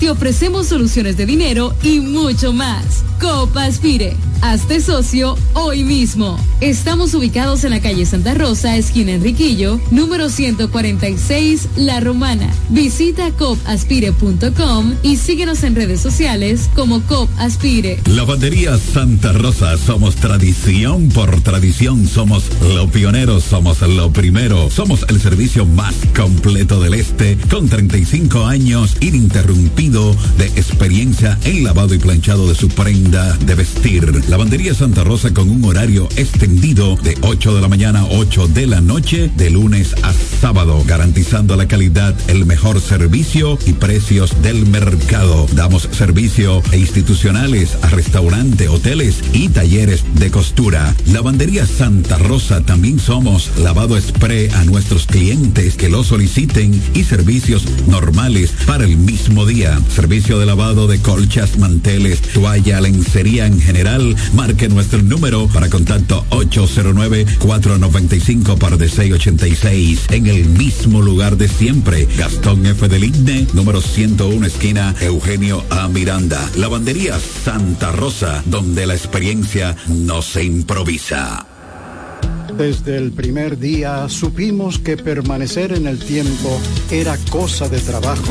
te ofrecemos soluciones de dinero y mucho más. Copa Aspire. Hazte socio hoy mismo. Estamos ubicados en la calle Santa Rosa, esquina Enriquillo, número 146, La Romana. Visita copaspire.com y síguenos en redes sociales como Cop Aspire. Lavandería Santa Rosa, somos tradición por tradición, somos los pioneros, somos lo primero, somos el servicio más completo del este, con 35 años de experiencia en lavado y planchado de su prenda de vestir. Lavandería Santa Rosa con un horario extendido de 8 de la mañana a 8 de la noche, de lunes a sábado, garantizando la calidad, el mejor servicio y precios del mercado. Damos servicio a institucionales, a restaurantes, hoteles y talleres de costura. Lavandería Santa Rosa también somos lavado spray a nuestros clientes que lo soliciten y servicios normales para el mismo día. Servicio de lavado de colchas, manteles, toalla, lencería en general. Marque nuestro número para contacto 809-495 par de 686 en el mismo lugar de siempre. Gastón F. del Igne, número 101, esquina Eugenio A. Miranda. Lavandería Santa Rosa, donde la experiencia no se improvisa. Desde el primer día supimos que permanecer en el tiempo era cosa de trabajo.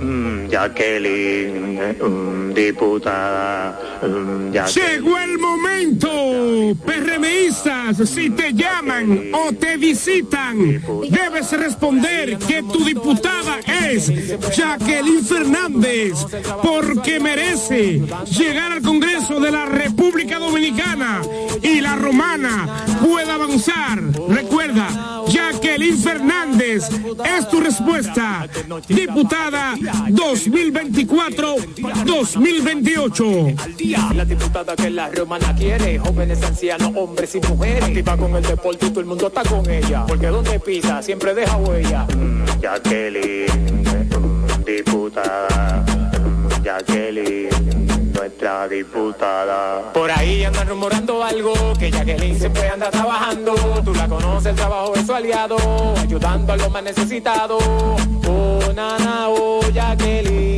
Mm, Jacqueline, mm, diputada. mm, Jacqueline. Llegó el momento, PRMistas, si te llaman o te visitan, debes responder que tu diputada es Jacqueline Fernández, porque merece llegar al Congreso de la República Dominicana y la romana pueda avanzar. Recuerda, Jacqueline Fernández es tu respuesta, diputada 2024-2028. La diputada que la romana quiere, jóvenes, ancianos, hombres y mujeres. Activa con el deporte y todo el mundo está con ella. Porque donde pisa siempre deja huella. Mm, Jacqueline, mm, diputada. Mm, Jacqueline, nuestra diputada. Por ahí andan rumorando algo, que Jacqueline siempre anda trabajando. Tú la conoces, el trabajo es su aliado, ayudando a los más necesitados. Oh, nana, oh, Jacqueline.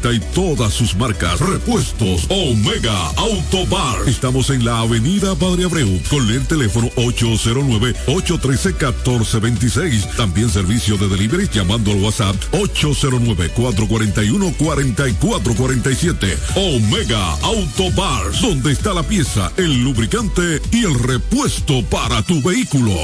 y todas sus marcas. Repuestos Omega Auto Bar. Estamos en la avenida Padre Abreu con el teléfono 809-813-1426. También servicio de delivery llamando al WhatsApp 809-441-4447. Omega Auto Bar, donde está la pieza, el lubricante y el repuesto para tu vehículo.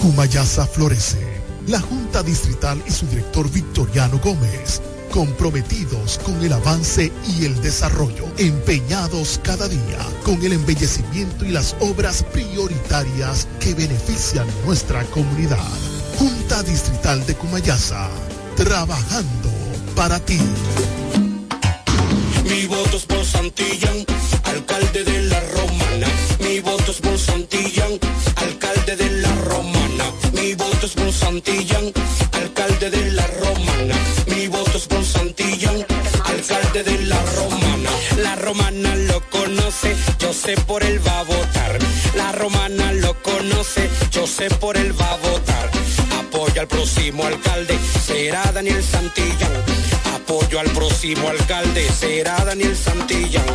Cumayasa florece. La Junta Distrital y su director Victoriano Gómez, comprometidos con el avance y el desarrollo, empeñados cada día con el embellecimiento y las obras prioritarias que benefician nuestra comunidad. Junta Distrital de Cumayasa, trabajando para ti. Mi voto es por Santillán, alcalde de la Romana. Mi voto es por Santillán, alcalde de la Romana. Mi voto es por Santillán, sé por él va a votar. La Romana lo conoce, yo sé por él va a votar. Apoya al próximo alcalde, será Daniel Santillán. Apoyo al próximo alcalde, será Daniel Santillán.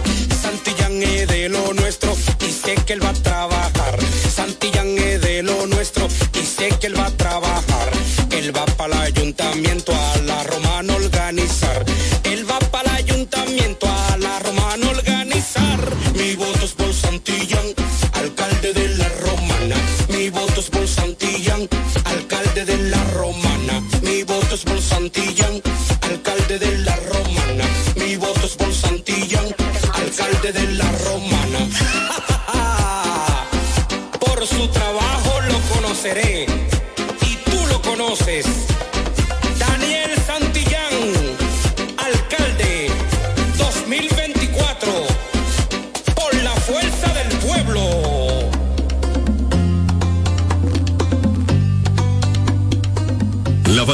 Santillán es de lo nuestro y sé que él va a trabajar. Santillán es de lo nuestro y sé que él va a trabajar. Él va para el ayuntamiento a la romana organizar.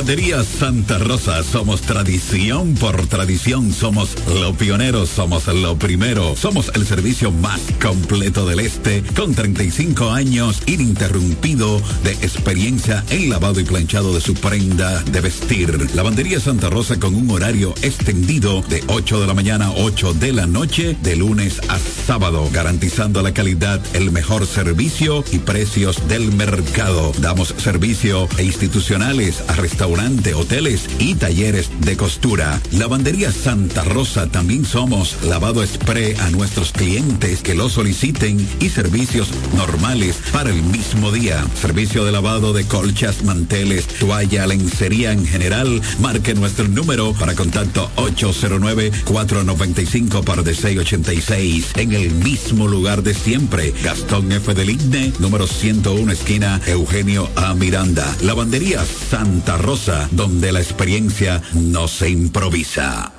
Lavandería Santa Rosa, somos tradición por tradición, somos los pioneros, somos lo primero, somos el servicio más completo del este, con 35 años ininterrumpido de experiencia en lavado y planchado de su prenda de vestir. Lavandería Santa Rosa con un horario extendido de 8 de la mañana a 8 de la noche, de lunes a sábado, garantizando la calidad, el mejor servicio y precios del mercado. Damos servicio e institucionales a restaurante, hoteles y talleres de costura. Lavandería Santa Rosa también somos lavado spray a nuestros clientes que lo soliciten y servicios normales para el mismo día. Servicio de lavado de colchas, manteles, toalla, lencería en general. Marque nuestro número para contacto 809-495 par de 686 en el mismo lugar de siempre. Gastón F. del Igne, número 101, esquina Eugenio A. Miranda. Lavandería Santa Rosa, donde la experiencia no se improvisa.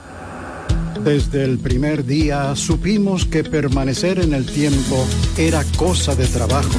Desde el primer día supimos que permanecer en el tiempo era cosa de trabajo.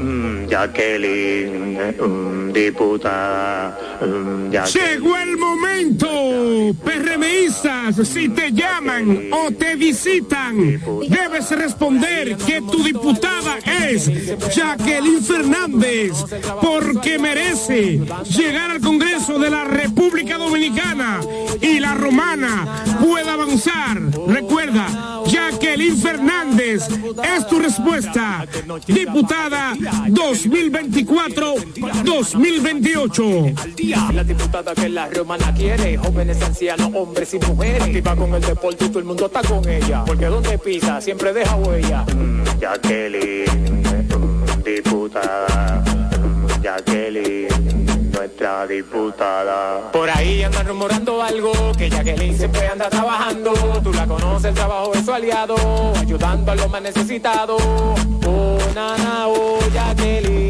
Mm, Jacqueline, mm, diputada. mm. Llegó el momento, PRMistas, si te llaman o te visitan, debes responder que tu diputada es Jacqueline Fernández, porque merece llegar al Congreso de la República Dominicana y la romana pueda avanzar. Recuerda, Jacqueline Fernández es tu respuesta, diputada 2024-2028. La diputada que la romana quiere, jóvenes, ancianos, hombres y mujeres. Activa con el deporte y todo el mundo está con ella. Porque donde pisa siempre deja huella. Jacqueline, diputada. Jacqueline, nuestra diputada. Por ahí andan rumorando algo, que Jacqueline siempre anda trabajando. Tú la conoces, el trabajo es su aliado, ayudando a los más necesitados. Oh, nana, oh, Jacqueline.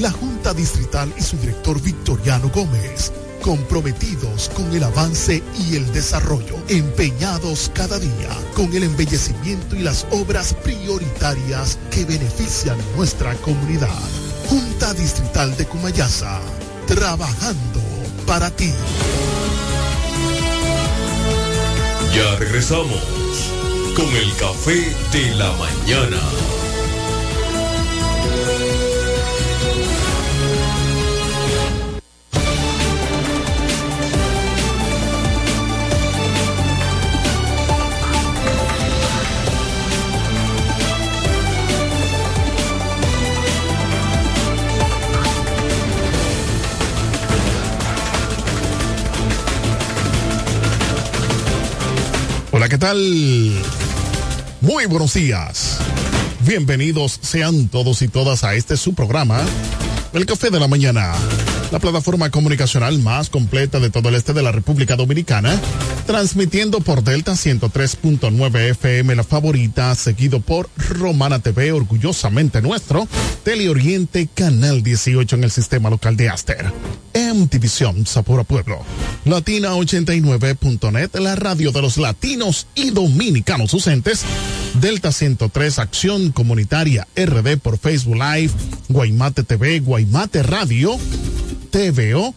La Junta Distrital y su director Victoriano Gómez, comprometidos con el avance y el desarrollo, empeñados cada día con el embellecimiento y las obras prioritarias que benefician nuestra comunidad. Junta Distrital de Cumayasa, trabajando para ti. Ya regresamos con el café de la mañana. ¿Qué tal? Muy buenos días. Bienvenidos sean todos y todas a este su programa, El Café de la Mañana, la plataforma comunicacional más completa de todo el este de la República Dominicana, transmitiendo por Delta 103.9 FM la favorita, seguido por Romana TV, orgullosamente nuestro, Teleoriente Canal 18 en el sistema local de Aster. MTVision, Sapura Pueblo. Latina89.net, la radio de los latinos y dominicanos ausentes. Delta 103, Acción Comunitaria RD por Facebook Live, Guaymate TV, Guaymate Radio, TVO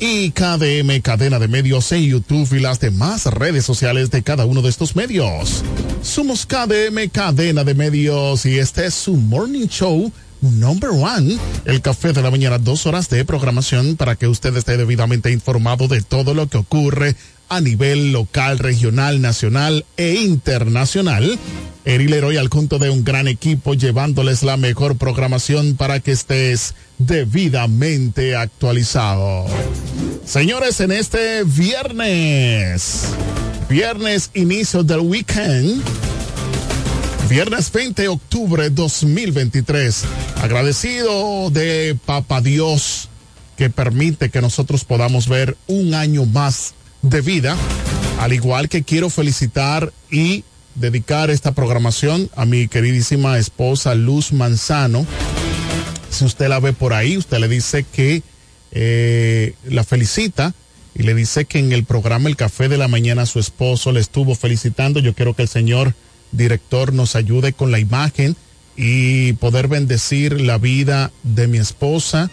y KDM Cadena de Medios en YouTube y las demás redes sociales de cada uno de estos medios. Somos KDM Cadena de Medios y este es su Morning Show Number One, el café de la mañana, dos horas de programación para que usted esté debidamente informado de todo lo que ocurre a nivel local, regional, nacional e internacional. Eri Leroy al conto de un gran equipo llevándoles la mejor programación para que estés debidamente actualizado. Señores, en este viernes, viernes inicio del weekend, Viernes 20 de octubre 2023. Agradecido de Papa Dios que permite que nosotros podamos ver un año más de vida. Al igual que quiero felicitar y dedicar esta programación a mi queridísima esposa Luz Manzano. Si usted la ve por ahí, usted le dice que eh, la felicita y le dice que en el programa El Café de la Mañana su esposo le estuvo felicitando. Yo quiero que el Señor director nos ayude con la imagen y poder bendecir la vida de mi esposa,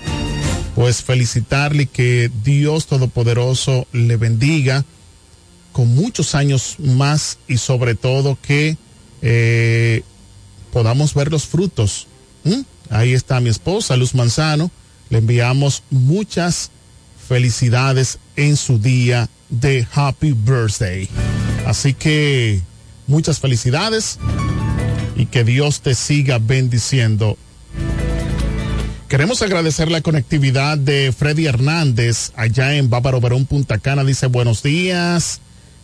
pues felicitarle que Dios Todopoderoso le bendiga con muchos años más y sobre todo que eh, podamos ver los frutos. ¿Mm? Ahí está mi esposa, Luz Manzano. Le enviamos muchas felicidades en su día de Happy Birthday. Así que Muchas felicidades y que Dios te siga bendiciendo. Queremos agradecer la conectividad de Freddy Hernández allá en Bávaro Verón, Punta Cana. Dice buenos días.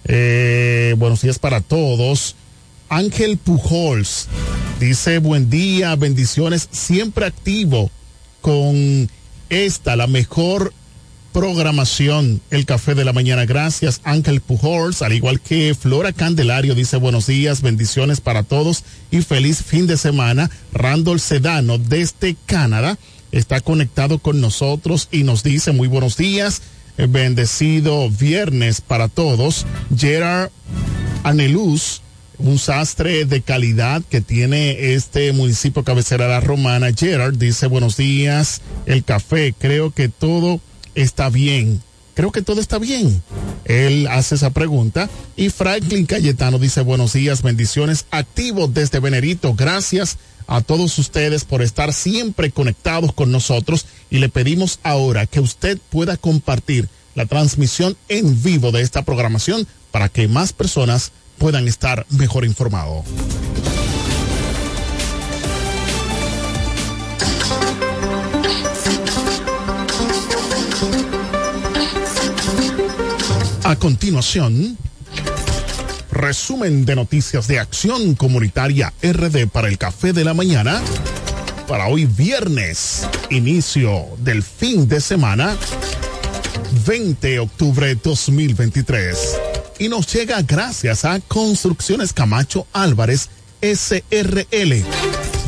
Eh, buenos días para todos. Ángel Pujols dice buen día, bendiciones, siempre activo con esta, la mejor programación El Café de la Mañana. Gracias, Ángel Pujols, al igual que Flora Candelario, dice buenos días, bendiciones para todos y feliz fin de semana. Randall Sedano, desde Canadá, está conectado con nosotros y nos dice muy buenos días, eh, bendecido viernes para todos. Gerard Aneluz, un sastre de calidad que tiene este municipio cabecera la romana. Gerard dice buenos días, el café, creo que todo está bien. Creo que todo está bien. Él hace esa pregunta y Franklin Cayetano dice buenos días, bendiciones, activo desde Venerito. Gracias a todos ustedes por estar siempre conectados con nosotros y le pedimos ahora que usted pueda compartir la transmisión en vivo de esta programación para que más personas puedan estar mejor informados. A continuación, resumen de noticias de Acción Comunitaria RD para el Café de la Mañana. Para hoy viernes, inicio del fin de semana, 20 de octubre 2023. Y nos llega gracias a Construcciones Camacho Álvarez SRL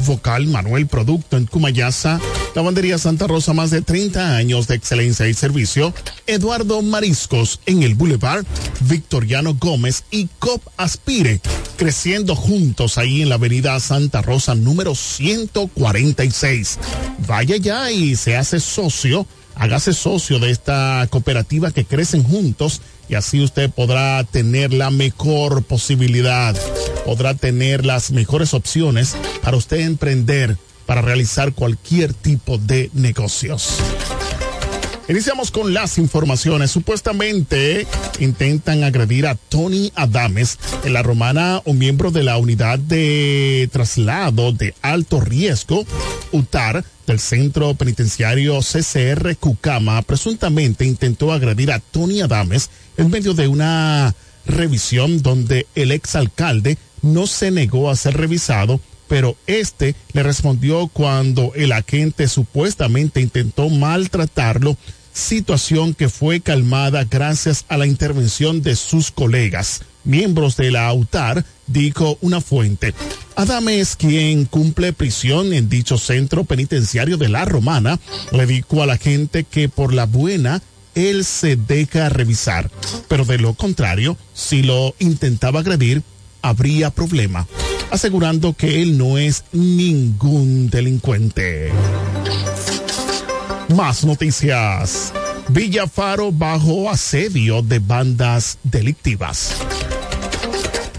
Vocal Manuel Producto en Cumayasa, Lavandería Santa Rosa, más de 30 años de excelencia y servicio, Eduardo Mariscos en el Boulevard, Victoriano Gómez y COP Aspire, creciendo juntos ahí en la avenida Santa Rosa número 146. Vaya ya y se hace socio, hágase socio de esta cooperativa que crecen juntos y así usted podrá tener la mejor posibilidad, podrá tener las mejores opciones para usted emprender, para realizar cualquier tipo de negocios. Iniciamos con las informaciones. Supuestamente intentan agredir a Tony Adames en la romana, un miembro de la unidad de traslado de alto riesgo, UTAR, del centro penitenciario CCR Cucama, presuntamente intentó agredir a Tony Adames en medio de una revisión donde el exalcalde no se negó a ser revisado, pero este le respondió cuando el agente supuestamente intentó maltratarlo, situación que fue calmada gracias a la intervención de sus colegas, miembros de la AUTAR, dijo una fuente. Adame es quien cumple prisión en dicho centro penitenciario de la Romana, le dijo a la gente que por la buena él se deja revisar, pero de lo contrario, si lo intentaba agredir, habría problema, asegurando que él no es ningún delincuente. Más noticias. Villafaro bajo asedio de bandas delictivas.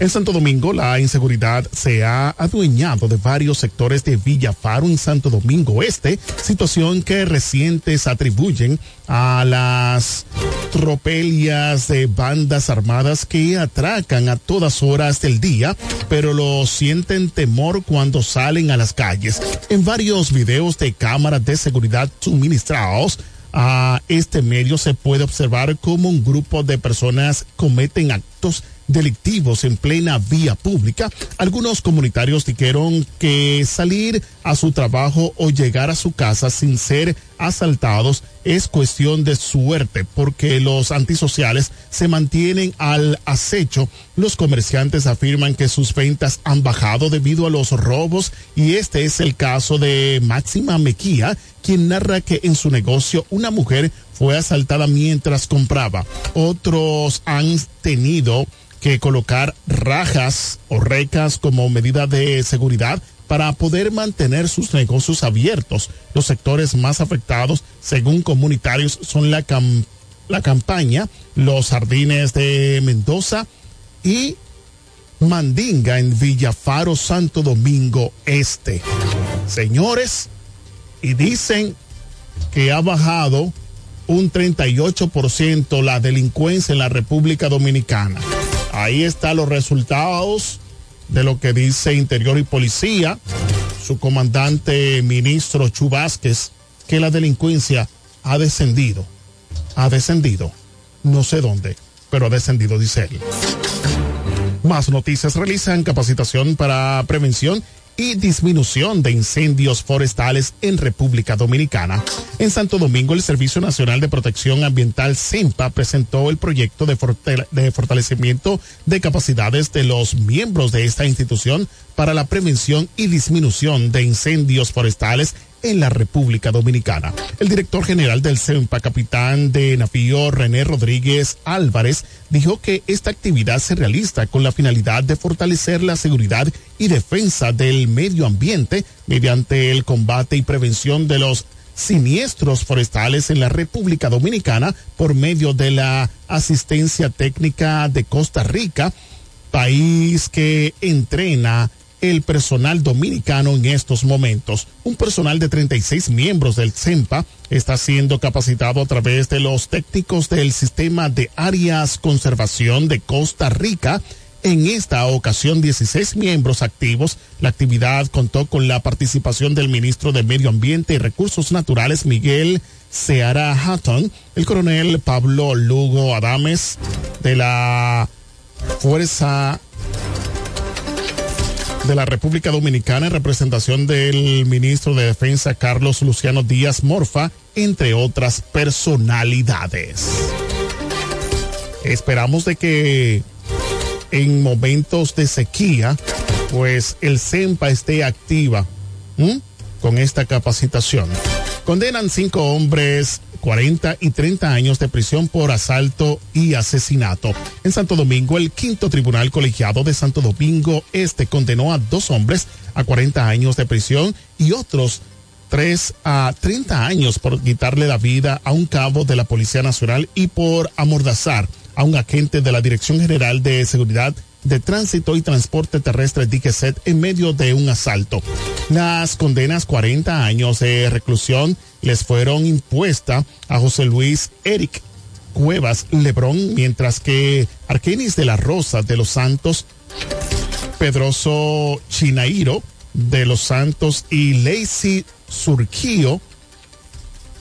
En Santo Domingo, la inseguridad se ha adueñado de varios sectores de Villafaro en Santo Domingo Este, situación que recientes atribuyen a las tropelias de bandas armadas que atracan a todas horas del día, pero lo sienten temor cuando salen a las calles. En varios videos de cámaras de seguridad suministrados, a este medio se puede observar cómo un grupo de personas cometen actos delictivos en plena vía pública, algunos comunitarios dijeron que salir a su trabajo o llegar a su casa sin ser asaltados es cuestión de suerte porque los antisociales se mantienen al acecho. Los comerciantes afirman que sus ventas han bajado debido a los robos y este es el caso de Máxima Mequía, quien narra que en su negocio una mujer fue asaltada mientras compraba. Otros han tenido que colocar rajas o recas como medida de seguridad para poder mantener sus negocios abiertos. Los sectores más afectados, según comunitarios, son la, la campaña, los jardines de Mendoza y Mandinga en Villafaro, Santo Domingo Este. Señores, y dicen que ha bajado un 38% la delincuencia en la República Dominicana. Ahí están los resultados de lo que dice Interior y Policía, su comandante ministro Chu Vázquez, que la delincuencia ha descendido. Ha descendido. No sé dónde, pero ha descendido, dice él. Más noticias realizan capacitación para prevención y disminución de incendios forestales en República Dominicana. En Santo Domingo, el Servicio Nacional de Protección Ambiental CEMPA presentó el proyecto de, de fortalecimiento de capacidades de los miembros de esta institución para la prevención y disminución de incendios forestales en la República Dominicana. El director general del CEMPA, capitán de navío René Rodríguez Álvarez, dijo que esta actividad se realiza con la finalidad de fortalecer la seguridad y defensa del medio ambiente mediante el combate y prevención de los siniestros forestales en la República Dominicana por medio de la asistencia técnica de Costa Rica, país que entrena el personal dominicano en estos momentos. Un personal de 36 miembros del CEMPA está siendo capacitado a través de los técnicos del sistema de áreas conservación de Costa Rica. En esta ocasión, 16 miembros activos. La actividad contó con la participación del ministro de Medio Ambiente y Recursos Naturales, Miguel Seara Hatton, el coronel Pablo Lugo Adames, de la Fuerza de la República Dominicana en representación del ministro de Defensa Carlos Luciano Díaz Morfa, entre otras personalidades. Esperamos de que en momentos de sequía, pues el CEMPA esté activa con esta capacitación. Condenan cinco hombres 40 y 30 años de prisión por asalto y asesinato. En Santo Domingo, el quinto tribunal colegiado de Santo Domingo Este condenó a dos hombres a 40 años de prisión y otros 3 a 30 años por quitarle la vida a un cabo de la Policía Nacional y por amordazar a un agente de la Dirección General de Seguridad de Tránsito y Transporte Terrestre DICESET en medio de un asalto. Las condenas 40 años de reclusión les fueron impuestas a José Luis Eric Cuevas Lebrón, mientras que Arquenis de la Rosa de los Santos, Pedroso Chinairo de los Santos y Lacey Surquillo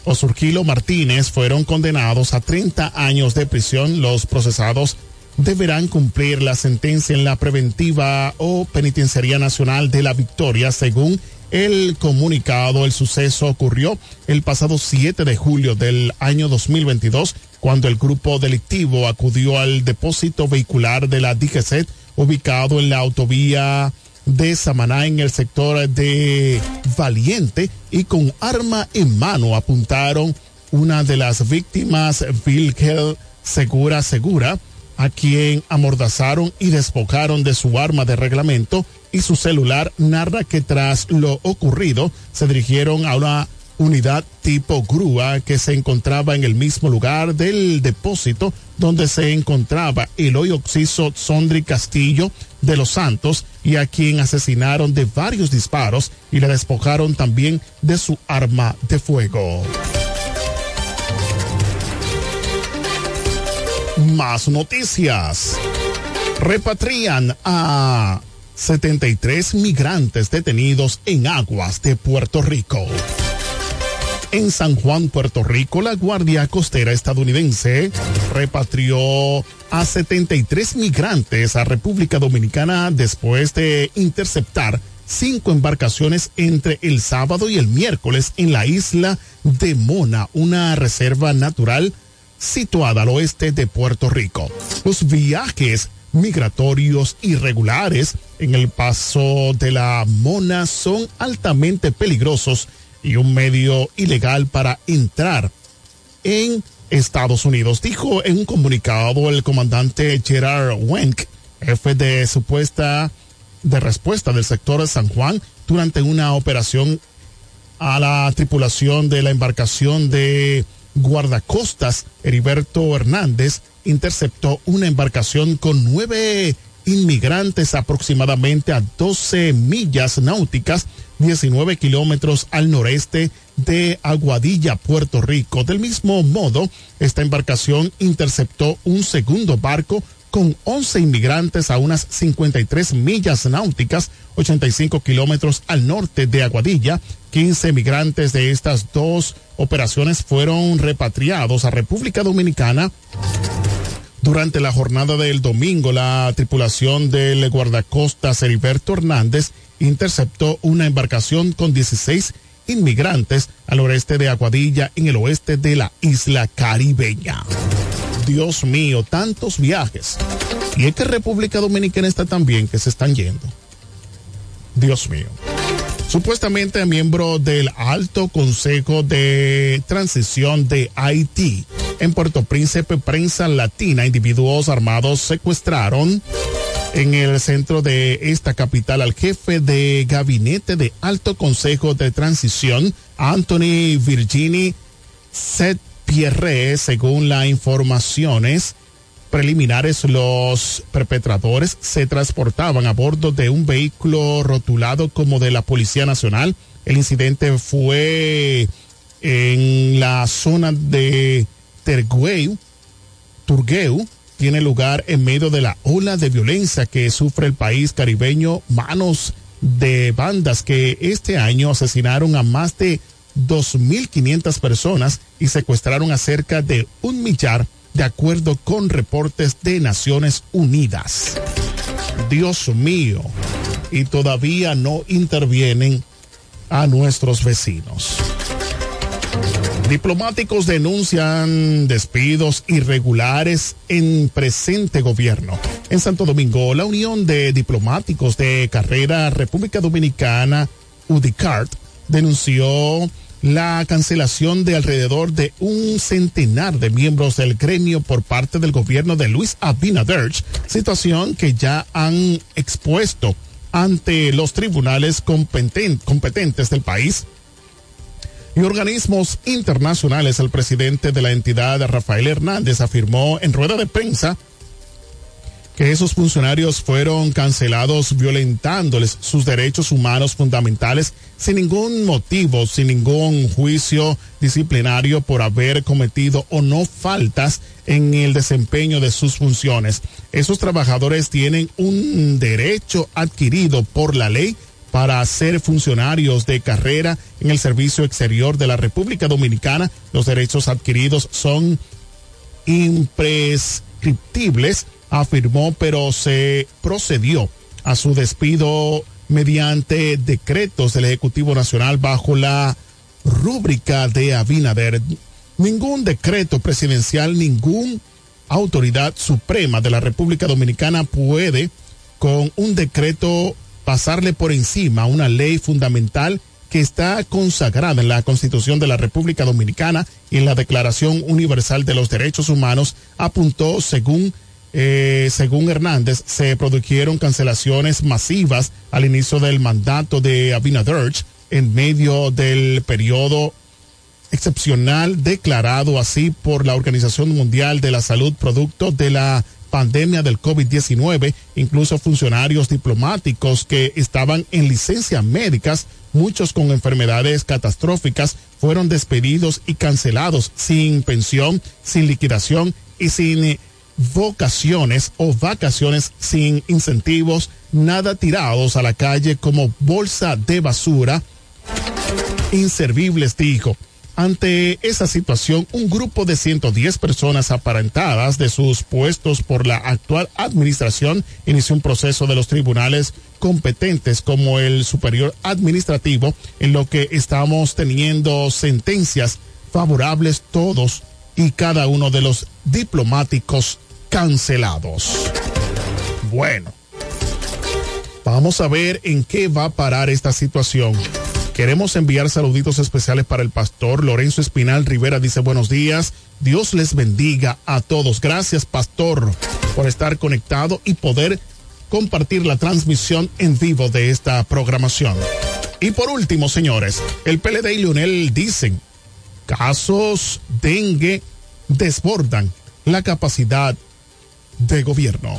o Surquilo Martínez fueron condenados a 30 años de prisión. Los procesados deberán cumplir la sentencia en la preventiva o penitenciaría nacional de la Victoria, según el comunicado. El suceso ocurrió el pasado 7 de julio del año 2022, cuando el grupo delictivo acudió al depósito vehicular de la DGC ubicado en la autovía de Samaná en el sector de Valiente y con arma en mano apuntaron una de las víctimas, Vilkel Segura Segura, a quien amordazaron y despojaron de su arma de reglamento y su celular, narra que tras lo ocurrido se dirigieron a una unidad tipo grúa que se encontraba en el mismo lugar del depósito donde se encontraba el hoy occiso Sondri Castillo de los Santos y a quien asesinaron de varios disparos y le despojaron también de su arma de fuego. Más noticias. Repatrian a 73 migrantes detenidos en aguas de Puerto Rico. En San Juan, Puerto Rico, la Guardia Costera estadounidense repatrió a 73 migrantes a República Dominicana después de interceptar cinco embarcaciones entre el sábado y el miércoles en la isla de Mona, una reserva natural situada al oeste de Puerto Rico. Los viajes migratorios irregulares en el paso de la Mona son altamente peligrosos y un medio ilegal para entrar en Estados Unidos, dijo en un comunicado el comandante Gerard Wenk, jefe de supuesta de respuesta del sector de San Juan durante una operación a la tripulación de la embarcación de guardacostas Heriberto Hernández interceptó una embarcación con nueve inmigrantes aproximadamente a 12 millas náuticas, 19 kilómetros al noreste de Aguadilla, Puerto Rico. Del mismo modo, esta embarcación interceptó un segundo barco con 11 inmigrantes a unas 53 millas náuticas, 85 kilómetros al norte de Aguadilla. 15 migrantes de estas dos operaciones fueron repatriados a República Dominicana. Durante la jornada del domingo, la tripulación del guardacostas Heriberto Hernández interceptó una embarcación con 16 inmigrantes al oeste de Aguadilla, en el oeste de la isla caribeña. Dios mío, tantos viajes. Y es que República Dominicana está tan bien que se están yendo. Dios mío. Supuestamente miembro del Alto Consejo de Transición de Haití. En Puerto Príncipe, prensa latina, individuos armados secuestraron en el centro de esta capital al jefe de gabinete de Alto Consejo de Transición, Anthony Virginie Set Pierre, según las informaciones preliminares, los perpetradores se transportaban a bordo de un vehículo rotulado como de la Policía Nacional. El incidente fue en la zona de Tergueu, Turgueu, tiene lugar en medio de la ola de violencia que sufre el país caribeño, manos de bandas que este año asesinaron a más de 2.500 personas y secuestraron a cerca de un millar, de acuerdo con reportes de Naciones Unidas. Dios mío, y todavía no intervienen a nuestros vecinos. Diplomáticos denuncian despidos irregulares en presente gobierno. En Santo Domingo, la Unión de Diplomáticos de Carrera República Dominicana, UDICART, denunció la cancelación de alrededor de un centenar de miembros del gremio por parte del gobierno de Luis Abinader, situación que ya han expuesto ante los tribunales competentes del país y organismos internacionales. El presidente de la entidad, Rafael Hernández, afirmó en rueda de prensa que esos funcionarios fueron cancelados violentándoles sus derechos humanos fundamentales sin ningún motivo, sin ningún juicio disciplinario por haber cometido o no faltas en el desempeño de sus funciones. Esos trabajadores tienen un derecho adquirido por la ley para ser funcionarios de carrera en el servicio exterior de la República Dominicana. Los derechos adquiridos son imprescriptibles afirmó, pero se procedió a su despido mediante decretos del Ejecutivo Nacional bajo la rúbrica de Abinader. Ningún decreto presidencial, ningún autoridad suprema de la República Dominicana puede con un decreto pasarle por encima una ley fundamental que está consagrada en la Constitución de la República Dominicana y en la Declaración Universal de los Derechos Humanos, apuntó según eh, según Hernández, se produjeron cancelaciones masivas al inicio del mandato de Abinader en medio del periodo excepcional declarado así por la Organización Mundial de la Salud producto de la pandemia del COVID-19, incluso funcionarios diplomáticos que estaban en licencias médicas, muchos con enfermedades catastróficas, fueron despedidos y cancelados sin pensión, sin liquidación y sin eh, vocaciones o vacaciones sin incentivos, nada tirados a la calle como bolsa de basura, inservibles, dijo. Ante esa situación, un grupo de 110 personas aparentadas de sus puestos por la actual administración inició un proceso de los tribunales competentes como el superior administrativo en lo que estamos teniendo sentencias favorables todos y cada uno de los diplomáticos cancelados. Bueno, vamos a ver en qué va a parar esta situación. Queremos enviar saluditos especiales para el pastor Lorenzo Espinal Rivera. Dice buenos días. Dios les bendiga a todos. Gracias, pastor, por estar conectado y poder compartir la transmisión en vivo de esta programación. Y por último, señores, el PLD y Lionel dicen, casos dengue desbordan la capacidad de gobierno.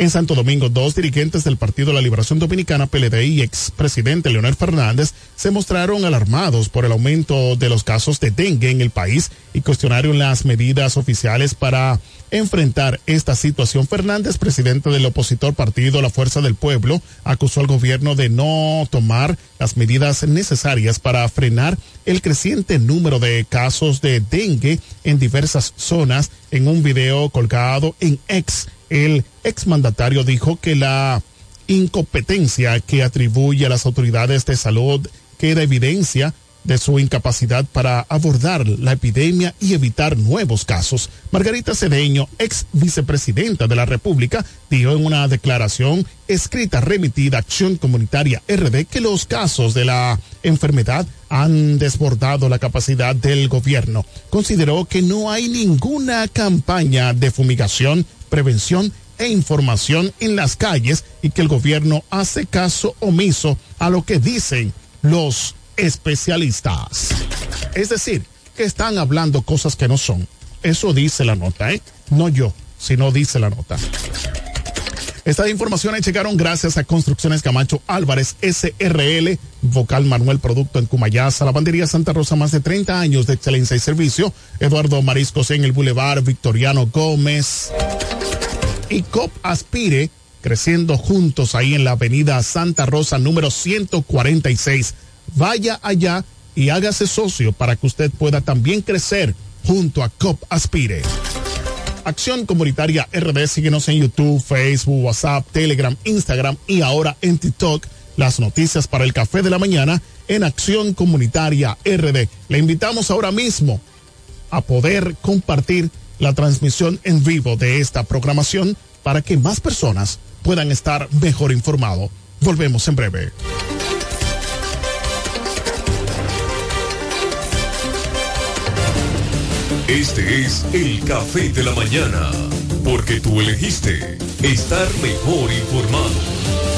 En Santo Domingo, dos dirigentes del Partido de la Liberación Dominicana, PLD y expresidente Leonel Fernández se mostraron alarmados por el aumento de los casos de dengue en el país y cuestionaron las medidas oficiales para enfrentar esta situación. Fernández, presidente del opositor partido La Fuerza del Pueblo, acusó al gobierno de no tomar las medidas necesarias para frenar el creciente número de casos de dengue en diversas zonas en un video colgado en ex el exmandatario dijo que la incompetencia que atribuye a las autoridades de salud queda evidencia de su incapacidad para abordar la epidemia y evitar nuevos casos. Margarita Cedeño, ex vicepresidenta de la República, dijo en una declaración escrita remitida a Acción Comunitaria RD que los casos de la enfermedad han desbordado la capacidad del gobierno. Consideró que no hay ninguna campaña de fumigación prevención e información en las calles y que el gobierno hace caso omiso a lo que dicen los especialistas. Es decir, que están hablando cosas que no son. Eso dice la nota, ¿eh? No yo, sino dice la nota. Estas informaciones llegaron gracias a Construcciones Camacho Álvarez SRL, Vocal Manuel Producto en Cumayasa, Lavandería Santa Rosa, más de 30 años de excelencia y servicio, Eduardo Mariscos en el Boulevard Victoriano Gómez y COP Aspire, creciendo juntos ahí en la avenida Santa Rosa número 146. Vaya allá y hágase socio para que usted pueda también crecer junto a COP Aspire. Acción Comunitaria RD, síguenos en YouTube, Facebook, WhatsApp, Telegram, Instagram y ahora en TikTok. Las noticias para el café de la mañana en Acción Comunitaria RD. Le invitamos ahora mismo a poder compartir la transmisión en vivo de esta programación para que más personas puedan estar mejor informados. Volvemos en breve. Este es el café de la mañana, porque tú elegiste estar mejor informado.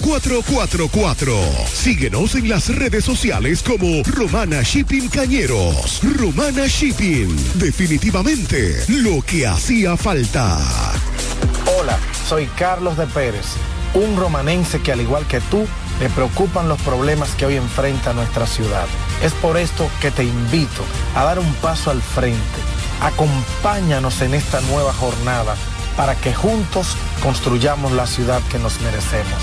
4444. Síguenos en las redes sociales como Romana Shipping Cañeros. Romana Shipping. Definitivamente lo que hacía falta. Hola, soy Carlos de Pérez, un romanense que al igual que tú, le preocupan los problemas que hoy enfrenta nuestra ciudad. Es por esto que te invito a dar un paso al frente. Acompáñanos en esta nueva jornada para que juntos construyamos la ciudad que nos merecemos.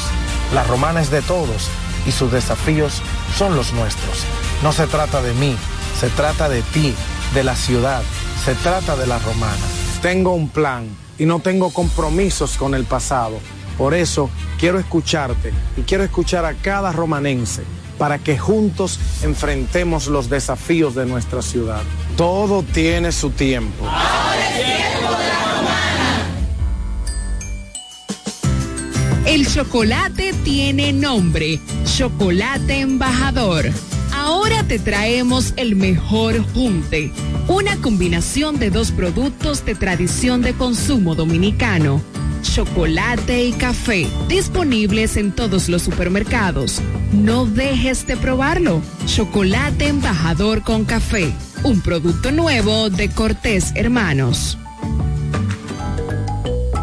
La romana es de todos y sus desafíos son los nuestros. No se trata de mí, se trata de ti, de la ciudad, se trata de la romana. Tengo un plan y no tengo compromisos con el pasado. Por eso quiero escucharte y quiero escuchar a cada romanense para que juntos enfrentemos los desafíos de nuestra ciudad. Todo tiene su tiempo. El chocolate tiene nombre, Chocolate Embajador. Ahora te traemos el mejor junte, una combinación de dos productos de tradición de consumo dominicano, chocolate y café, disponibles en todos los supermercados. No dejes de probarlo. Chocolate Embajador con café, un producto nuevo de Cortés Hermanos.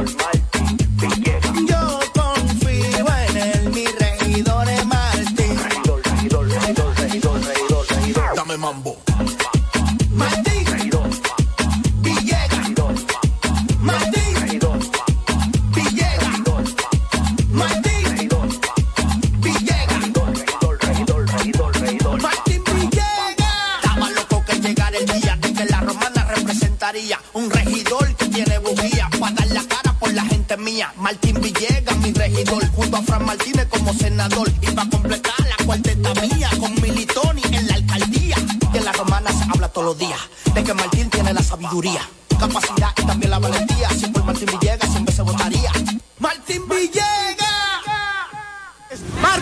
Yo confío en él, mi regidor es Martín. Dame mambo. Y para completar la cuarteta mía con Militoni en la alcaldía. Y en la romana se habla todos los días de que Martín tiene la sabiduría, capacidad y también la valentía. Si por Martín Villegas siempre se votaría. Martín Villegas.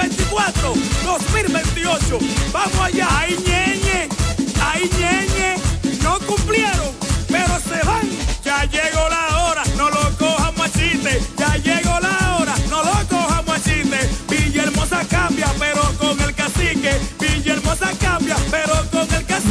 2024, 2028. Vamos allá, ay ñeñe, ay ñeñe, no cumplieron, pero se van. Ya llegó la hora, no lo cojamos a. Ya llegó la hora, no lo cojamos a chiste. Villahermosa cambia, pero con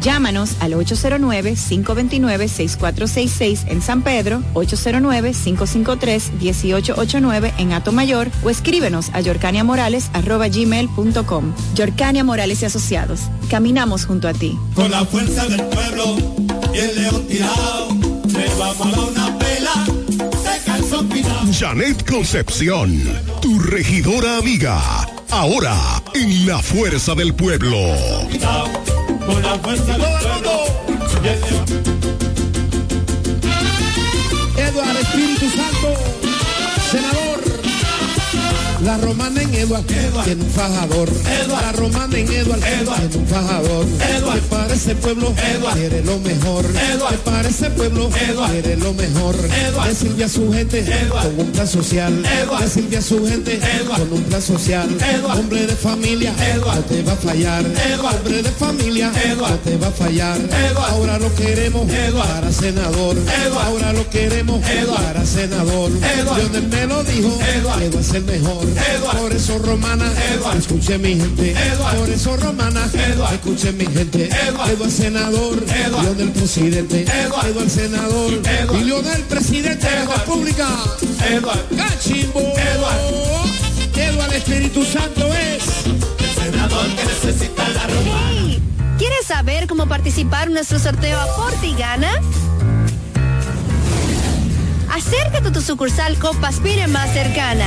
Llámanos al 809-529-6466 en San Pedro, 809-553-1889 en Atomayor o escríbenos a yorcaniamorales.com. Yorcania Morales y Asociados. Caminamos junto a ti. Con la fuerza del pueblo y el león tirado, le vamos a dar una pela de calzón pinado. Janet Concepción, tu regidora amiga. Ahora, en la fuerza del pueblo. Con la fuerza del pueblo La romana en Eduard, tiene un fajador. La romana en Eduard, tiene un fajador. Que para ese pueblo quiere lo mejor. Que para ese pueblo quiere lo mejor. Decirle a su gente con un plan social. Decirle a su gente con un plan social. Hombre de familia, no te va a fallar. Hombre de familia, no te va a fallar. Ahora lo queremos para senador. Ahora lo queremos para senador. Lionel me lo dijo, que va a ser mejor. Por eso romana, escuche mi gente. Por eso romana, escuche mi gente. Eduardo senador, Lionel presidente. Eduardo el senador, y Lionel presidente de la República. Cachimbo. Eduardo Espíritu Santo es senador que necesita la romana. Hey, ¿Quieres saber cómo participar en nuestro sorteo Aporte y Gana? Acércate a tu sucursal Copaspire más cercana.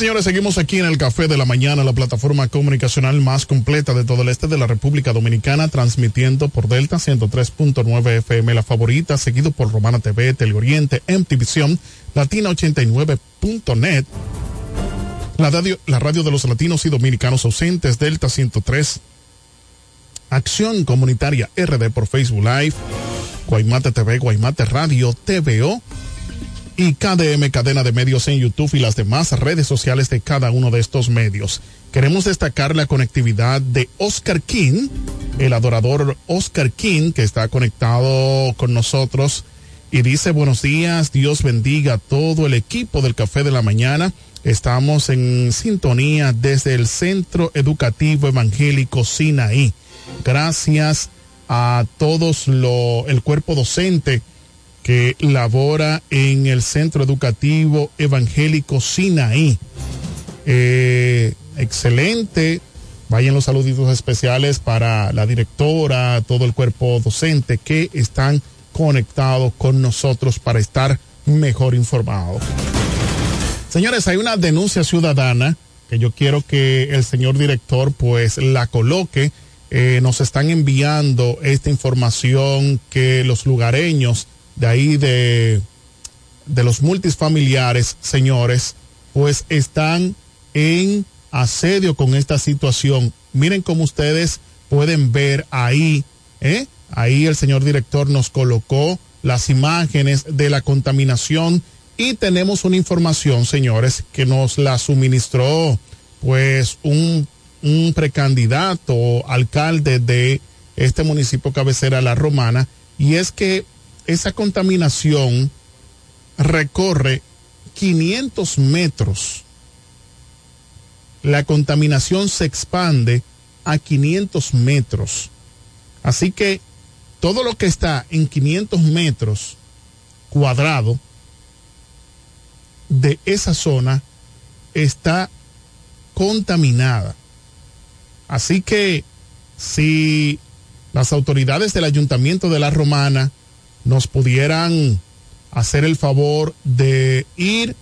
Señores, seguimos aquí en el Café de la Mañana, la plataforma comunicacional más completa de todo el este de la República Dominicana, transmitiendo por Delta 103.9 FM, la favorita, seguido por Romana TV, Teleoriente, MTVision, Latina89.net, la radio, la radio de los latinos y dominicanos ausentes, Delta 103, Acción Comunitaria RD por Facebook Live, Guaymate TV, Guaymate Radio, TVO, y KDM Cadena de Medios en YouTube y las demás redes sociales de cada uno de estos medios. Queremos destacar la conectividad de Oscar King, el adorador Oscar King, que está conectado con nosotros y dice buenos días, Dios bendiga a todo el equipo del Café de la Mañana. Estamos en sintonía desde el Centro Educativo Evangélico Sinaí. Gracias a todos lo, el cuerpo docente que labora en el Centro Educativo Evangélico Sinaí. Eh, excelente. Vayan los saluditos especiales para la directora, todo el cuerpo docente que están conectados con nosotros para estar mejor informados. Señores, hay una denuncia ciudadana que yo quiero que el señor director pues la coloque. Eh, nos están enviando esta información que los lugareños de ahí de, de los multifamiliares, señores, pues están en asedio con esta situación. Miren cómo ustedes pueden ver ahí, ¿eh? Ahí el señor director nos colocó las imágenes de la contaminación y tenemos una información, señores, que nos la suministró pues un, un precandidato alcalde de este municipio cabecera La Romana y es que esa contaminación recorre 500 metros. La contaminación se expande a 500 metros. Así que todo lo que está en 500 metros cuadrados de esa zona está contaminada. Así que si las autoridades del ayuntamiento de la Romana nos pudieran hacer el favor de ir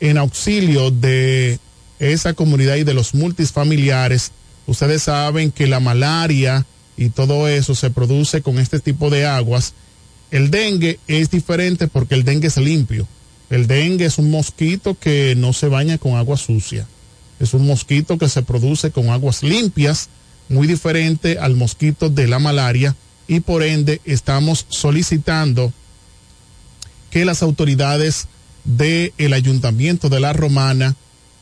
en auxilio de esa comunidad y de los multifamiliares, ustedes saben que la malaria y todo eso se produce con este tipo de aguas. El dengue es diferente porque el dengue es limpio. El dengue es un mosquito que no se baña con agua sucia. Es un mosquito que se produce con aguas limpias, muy diferente al mosquito de la malaria y por ende estamos solicitando que las autoridades del el ayuntamiento de la Romana,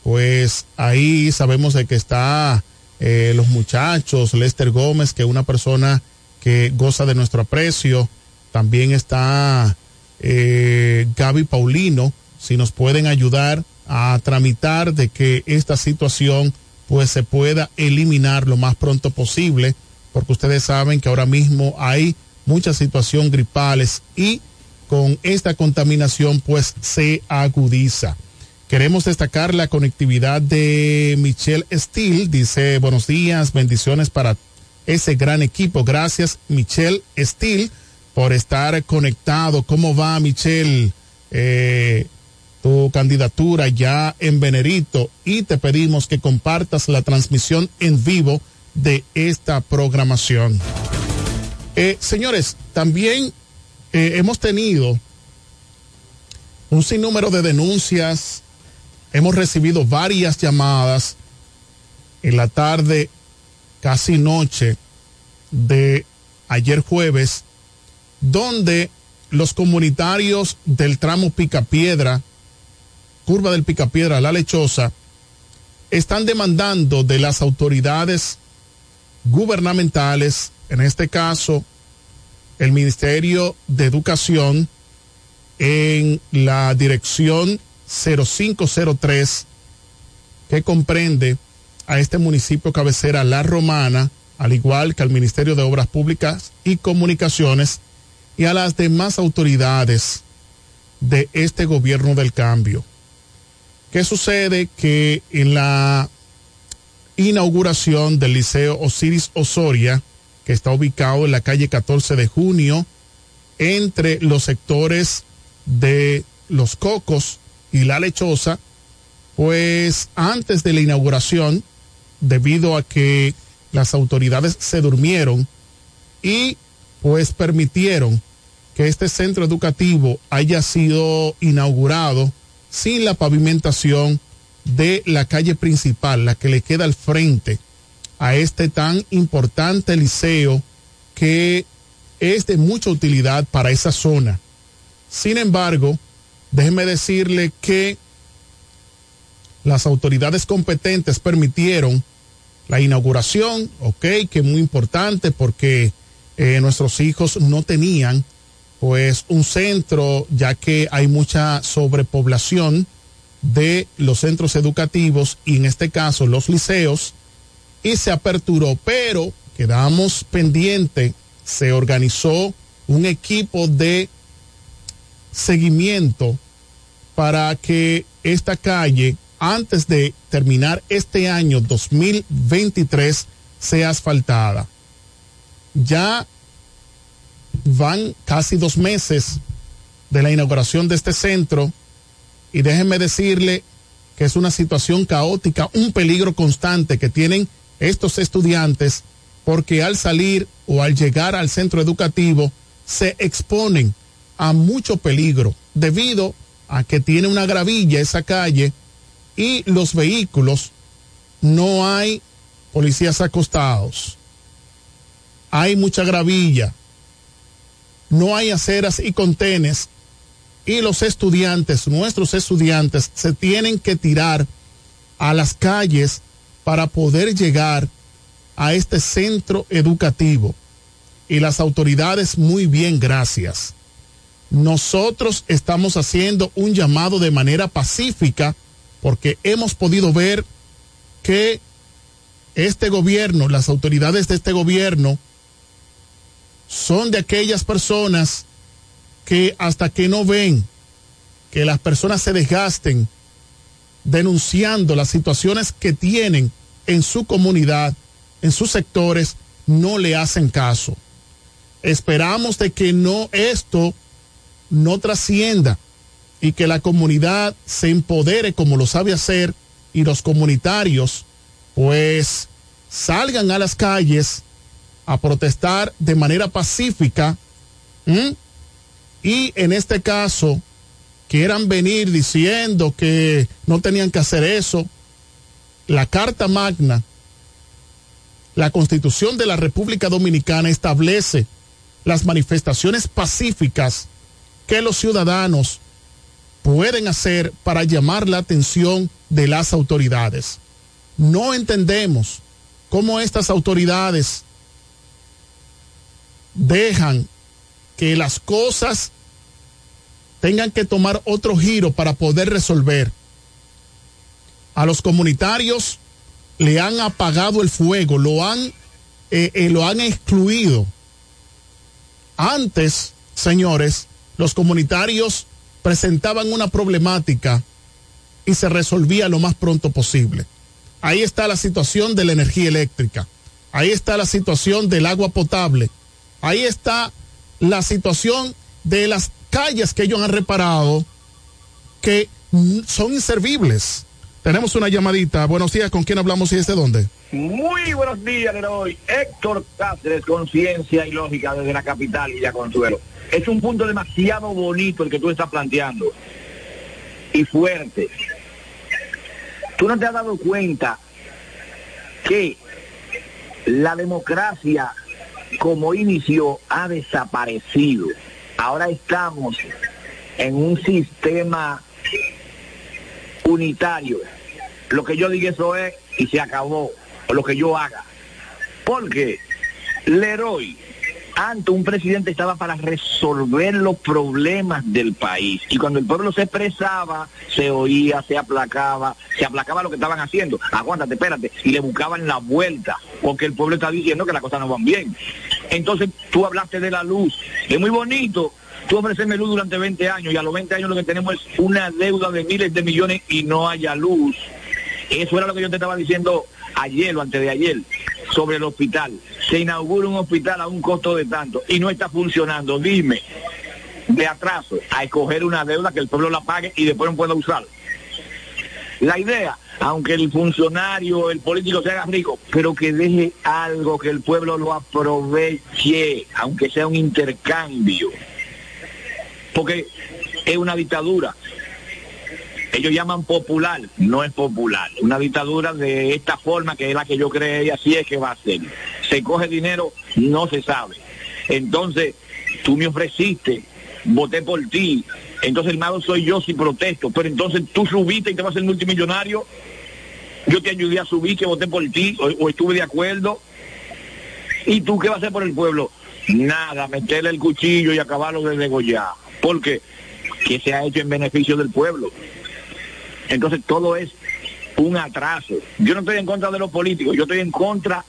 pues ahí sabemos de que está eh, los muchachos, Lester Gómez, que es una persona que goza de nuestro aprecio. También está eh, Gaby Paulino, si nos pueden ayudar a tramitar de que esta situación pues se pueda eliminar lo más pronto posible, porque ustedes saben que ahora mismo hay mucha situación gripales y con esta contaminación pues se agudiza. Queremos destacar la conectividad de Michelle Steele. Dice, buenos días, bendiciones para ese gran equipo. Gracias, Michelle Steele, por estar conectado. ¿Cómo va, Michelle? Eh, tu candidatura ya en Venerito y te pedimos que compartas la transmisión en vivo de esta programación. Eh, señores, también eh, hemos tenido un sinnúmero de denuncias hemos recibido varias llamadas en la tarde, casi noche de ayer jueves, donde los comunitarios del tramo Picapiedra, curva del Picapiedra, La Lechosa, están demandando de las autoridades gubernamentales, en este caso el Ministerio de Educación, en la dirección 0503 que comprende a este municipio cabecera La Romana, al igual que al Ministerio de Obras Públicas y Comunicaciones y a las demás autoridades de este gobierno del cambio. ¿Qué sucede? Que en la inauguración del Liceo Osiris Osoria, que está ubicado en la calle 14 de junio, entre los sectores de Los Cocos y La Lechosa, pues antes de la inauguración, debido a que las autoridades se durmieron y pues permitieron que este centro educativo haya sido inaugurado sin la pavimentación de la calle principal, la que le queda al frente a este tan importante liceo que es de mucha utilidad para esa zona. Sin embargo, déjeme decirle que las autoridades competentes permitieron la inauguración, ok, que muy importante porque eh, nuestros hijos no tenían pues un centro, ya que hay mucha sobrepoblación de los centros educativos y en este caso los liceos, y se aperturó, pero quedamos pendiente, se organizó un equipo de seguimiento para que esta calle, antes de terminar este año 2023, sea asfaltada. Ya van casi dos meses de la inauguración de este centro y déjenme decirle que es una situación caótica, un peligro constante que tienen estos estudiantes porque al salir o al llegar al centro educativo se exponen a mucho peligro debido a que tiene una gravilla esa calle y los vehículos no hay policías acostados. Hay mucha gravilla. No hay aceras y contenes y los estudiantes, nuestros estudiantes, se tienen que tirar a las calles para poder llegar a este centro educativo. Y las autoridades, muy bien, gracias. Nosotros estamos haciendo un llamado de manera pacífica porque hemos podido ver que este gobierno, las autoridades de este gobierno, son de aquellas personas que hasta que no ven que las personas se desgasten denunciando las situaciones que tienen en su comunidad, en sus sectores, no le hacen caso. Esperamos de que no esto no trascienda y que la comunidad se empodere como lo sabe hacer y los comunitarios pues salgan a las calles a protestar de manera pacífica y en este caso quieran venir diciendo que no tenían que hacer eso, la Carta Magna, la Constitución de la República Dominicana establece las manifestaciones pacíficas que los ciudadanos pueden hacer para llamar la atención de las autoridades. No entendemos cómo estas autoridades dejan que las cosas tengan que tomar otro giro para poder resolver. A los comunitarios le han apagado el fuego, lo han, eh, eh, lo han excluido. Antes, señores, los comunitarios presentaban una problemática y se resolvía lo más pronto posible. Ahí está la situación de la energía eléctrica, ahí está la situación del agua potable, ahí está la situación de las calles que ellos han reparado que son inservibles. Tenemos una llamadita. Buenos días, ¿con quién hablamos y desde dónde? Muy buenos días, Leroy. Héctor Cáceres, Conciencia y Lógica desde la capital, Villa Consuelo. Es un punto demasiado bonito el que tú estás planteando. Y fuerte. Tú no te has dado cuenta que la democracia como inició ha desaparecido. Ahora estamos en un sistema unitario. Lo que yo diga eso es y se acabó, o lo que yo haga. Porque Leroy, antes un presidente estaba para resolver los problemas del país. Y cuando el pueblo se expresaba, se oía, se aplacaba, se aplacaba lo que estaban haciendo. Aguántate, espérate. Y le buscaban la vuelta, porque el pueblo está diciendo que las cosas no van bien. Entonces tú hablaste de la luz. Es muy bonito tú ofrecerme luz durante 20 años y a los 20 años lo que tenemos es una deuda de miles de millones y no haya luz. Eso era lo que yo te estaba diciendo ayer o antes de ayer sobre el hospital. Se inaugura un hospital a un costo de tanto y no está funcionando. Dime, de atraso, a escoger una deuda que el pueblo la pague y después no pueda usar. La idea, aunque el funcionario, el político se haga rico, pero que deje algo que el pueblo lo aproveche, aunque sea un intercambio porque es una dictadura. Ellos llaman popular, no es popular. Una dictadura de esta forma que es la que yo creé y así es que va a ser. Se coge dinero, no se sabe. Entonces, tú me ofreciste voté por ti. Entonces el malo soy yo si protesto. Pero entonces tú subiste y te vas a ser multimillonario. Yo te ayudé a subir, que voté por ti, o, o estuve de acuerdo. ¿Y tú qué vas a hacer por el pueblo? Nada, meterle el cuchillo y acabarlo de degollar. Porque que se ha hecho en beneficio del pueblo. Entonces todo es un atraso. Yo no estoy en contra de los políticos, yo estoy en contra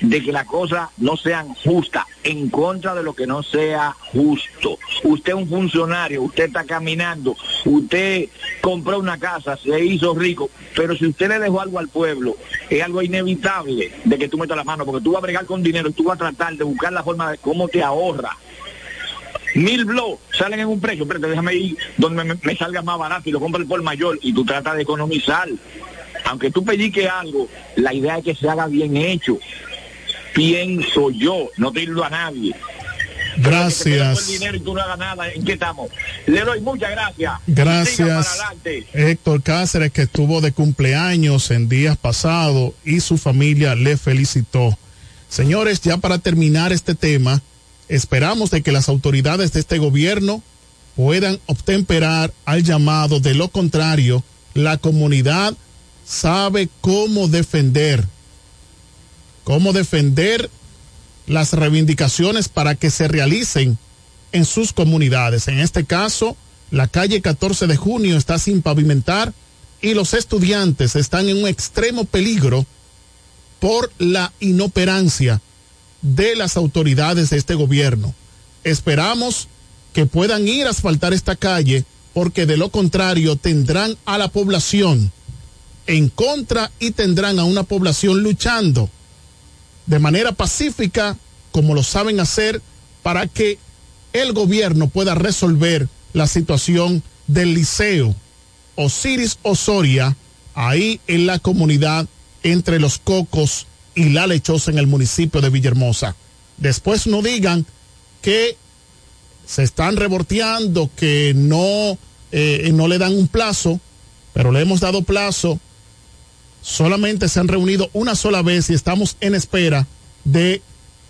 de que las cosas no sean justas, en contra de lo que no sea justo. Usted es un funcionario, usted está caminando, usted compró una casa, se hizo rico, pero si usted le dejó algo al pueblo, es algo inevitable de que tú metas la mano, porque tú vas a bregar con dinero tú vas a tratar de buscar la forma de cómo te ahorra. Mil blogs salen en un precio, pero déjame ir donde me, me salga más barato y lo compro por mayor y tú tratas de economizar. Aunque tú pediques algo, la idea es que se haga bien hecho. Pienso yo, no te a nadie. Gracias. Dinero y tú no hagas nada, ¿en qué estamos? Le doy muchas gracias. Gracias. Héctor Cáceres, que estuvo de cumpleaños en días pasados y su familia le felicitó. Señores, ya para terminar este tema, esperamos de que las autoridades de este gobierno puedan obtemperar al llamado. De lo contrario, la comunidad sabe cómo defender, cómo defender las reivindicaciones para que se realicen en sus comunidades. En este caso, la calle 14 de junio está sin pavimentar y los estudiantes están en un extremo peligro por la inoperancia de las autoridades de este gobierno. Esperamos que puedan ir a asfaltar esta calle porque de lo contrario tendrán a la población en contra y tendrán a una población luchando de manera pacífica, como lo saben hacer, para que el gobierno pueda resolver la situación del liceo Osiris Osoria, ahí en la comunidad entre los cocos y la lechosa en el municipio de Villahermosa. Después no digan que se están revolteando, que no, eh, no le dan un plazo, pero le hemos dado plazo solamente se han reunido una sola vez y estamos en espera de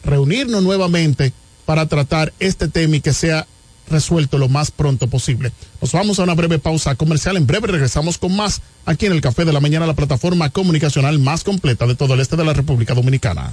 reunirnos nuevamente para tratar este tema y que sea resuelto lo más pronto posible. Nos vamos a una breve pausa comercial. En breve regresamos con más aquí en el Café de la Mañana, la plataforma comunicacional más completa de todo el este de la República Dominicana.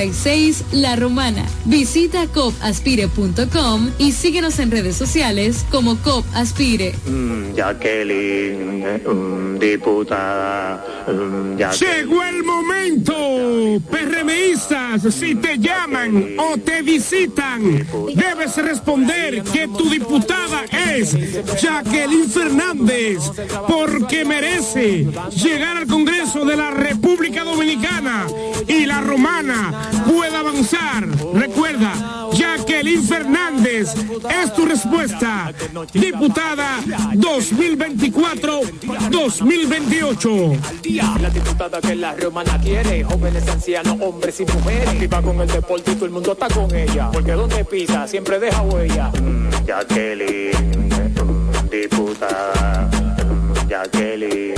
146, La Romana. Visita copaspire.com y síguenos en redes sociales como Cop Aspire. Mm, Jacqueline, mm, diputada. mm, Jacqueline. Llegó el momento, PRMistas, si te llaman o te visitan, debes responder que tu diputada es Jacqueline Fernández, porque merece llegar al Congreso de la República Dominicana y la romana pueda avanzar. Recuerda, Jacqueline Fernández es tu respuesta, diputada 2024-2028. La diputada que la romana quiere, jóvenes, ancianos, hombres y mujeres. Viva con el deporte y todo el mundo está con ella. Porque donde pisa siempre deja huella. Mm, Jacqueline, diputada. Jacqueline,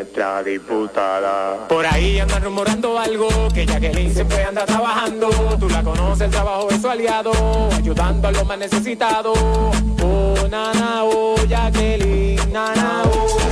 nuestra diputada. Por ahí andan rumorando algo, que Jacqueline siempre anda trabajando. Tú la conoces, el trabajo es su aliado, ayudando a los más necesitados. Oh, nana, oh, Jacqueline, nana, oh.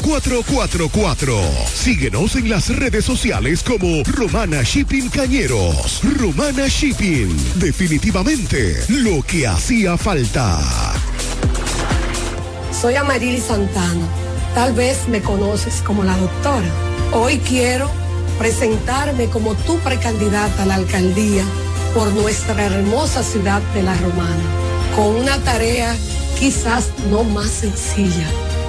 4444. Síguenos en las redes sociales como Romana Shipping Cañeros. Romana Shipping. Definitivamente lo que hacía falta. Soy Amarili Santana. Tal vez me conoces como la doctora. Hoy quiero presentarme como tu precandidata a la alcaldía por nuestra hermosa ciudad de La Romana, con una tarea quizás no más sencilla,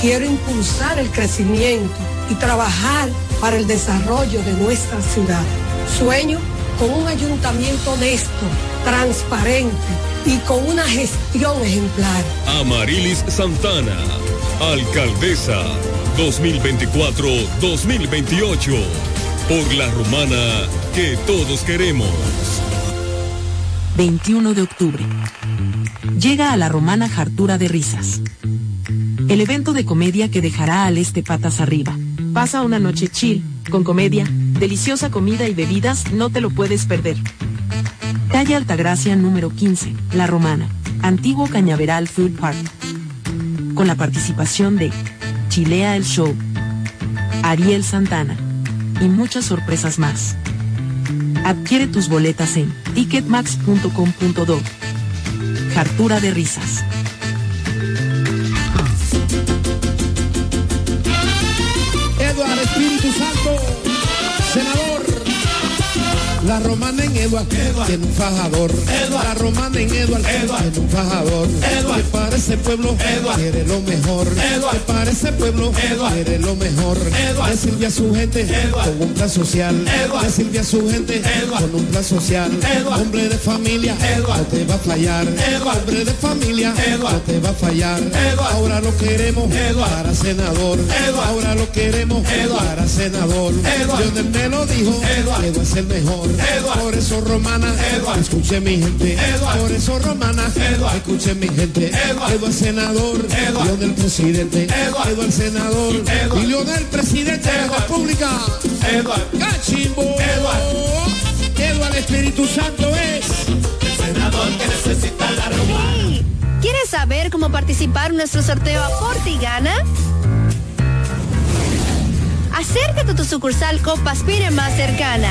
Quiero impulsar el crecimiento y trabajar para el desarrollo de nuestra ciudad. Sueño con un ayuntamiento honesto, transparente y con una gestión ejemplar. Amarilis Santana, alcaldesa 2024-2028. Por la romana que todos queremos. 21 de octubre. Llega a la romana Jartura de Risas. El evento de comedia que dejará al este patas arriba. Pasa una noche chill, con comedia, deliciosa comida y bebidas, no te lo puedes perder. Calle Altagracia número 15, La Romana, Antiguo Cañaveral Food Park. Con la participación de Chilea el Show, Ariel Santana y muchas sorpresas más. Adquiere tus boletas en ticketmax.com.do. Jartura de risas. La romana en Eduard, tiene un fajador. La romana en Eduard, tiene un fajador. Que para ese pueblo quiere lo mejor. Que para ese pueblo quiere lo mejor. Le sirve a su gente con un plan social. Le sirve a su gente con un plan social. Hombre de familia, no te va a fallar. Hombre de familia, no te va a fallar. Ahora lo queremos para senador. Ahora lo queremos para senador. Lionel me lo dijo, Eduard es el mejor. Por eso romana, escuche mi gente. Por eso romana, escuche mi gente. Eduard senador, Lionel presidente. Eduard senador, y Lionel presidente de la República. Cachimbo. Eduard Espíritu Santo es el senador que necesita la romana. ¿Quieres saber cómo participar en nuestro sorteo Aporte y Gana? Acércate a tu sucursal Copa Aspire más cercana.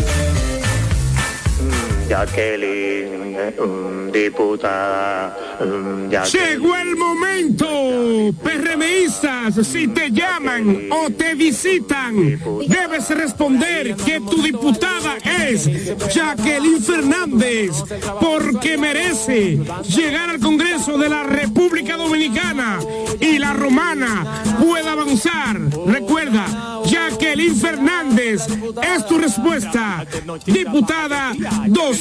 Jacqueline, diputada, mm. Llegó el momento, PRMistas, si te llaman o te visitan, debes responder que tu diputada es Jacqueline Fernández, porque merece llegar al Congreso de la República Dominicana y la romana pueda avanzar. Recuerda, Jacqueline Fernández es tu respuesta. Diputada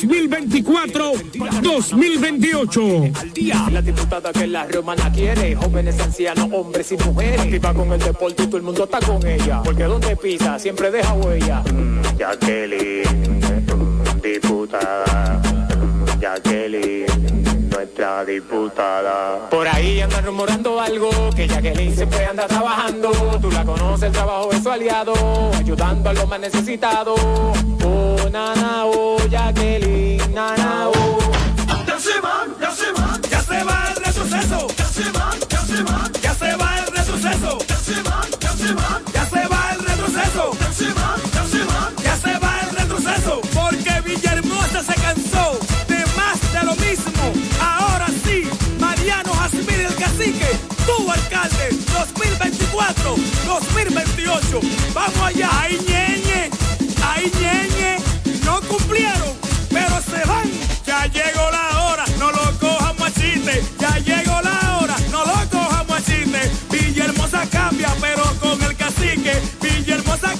2024-2028. La diputada que la romana quiere, jóvenes, ancianos, hombres y mujeres. Activa con el deporte y todo el mundo está con ella. Porque donde pisa siempre deja huella. Jacqueline, mm, diputada, mm, Jacqueline, nuestra diputada. Por ahí andan rumorando algo, que Jacqueline siempre anda trabajando. Tú la conoces, el trabajo es su aliado, ayudando a los más necesitados. Oh, nana, oh, Jacqueline, nana, oh. Ya se van, ya se van, ya se va el retroceso. Ya se van, ya se van, ya se va el retroceso. Ya se van, ya se van, ya se va el retroceso. Ya se van, ya se van, ya se va el retroceso. Porque Villahermosa se cansó de más de lo mismo. Ahora sí, Mariano Jasmine el cacique, tu alcalde, 2024, 2028. Vamos allá, ay ñeñe, ay ñeñe, llegó la hora, no lo cojamos a cambia, pero con el cacique.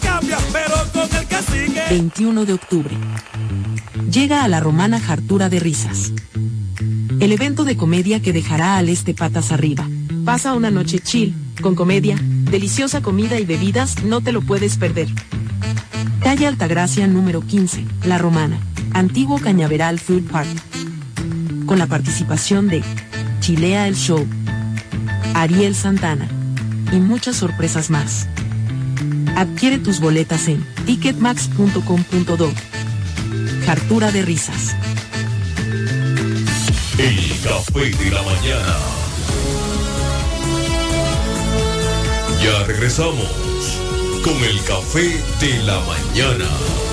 Cambia, pero con el cacique. 21 de octubre. Llega a la romana Jartura de Risas. El evento de comedia que dejará al este patas arriba. Pasa una noche chill, con comedia, deliciosa comida y bebidas, no te lo puedes perder. Calle Altagracia número 15, La Romana, Antiguo Cañaveral Food Park. Con la participación de Chilea el Show, Ariel Santana y muchas sorpresas más. Adquiere tus boletas en ticketmax.com.do. Jartura de risas. El café de la mañana. Ya regresamos con el café de la mañana.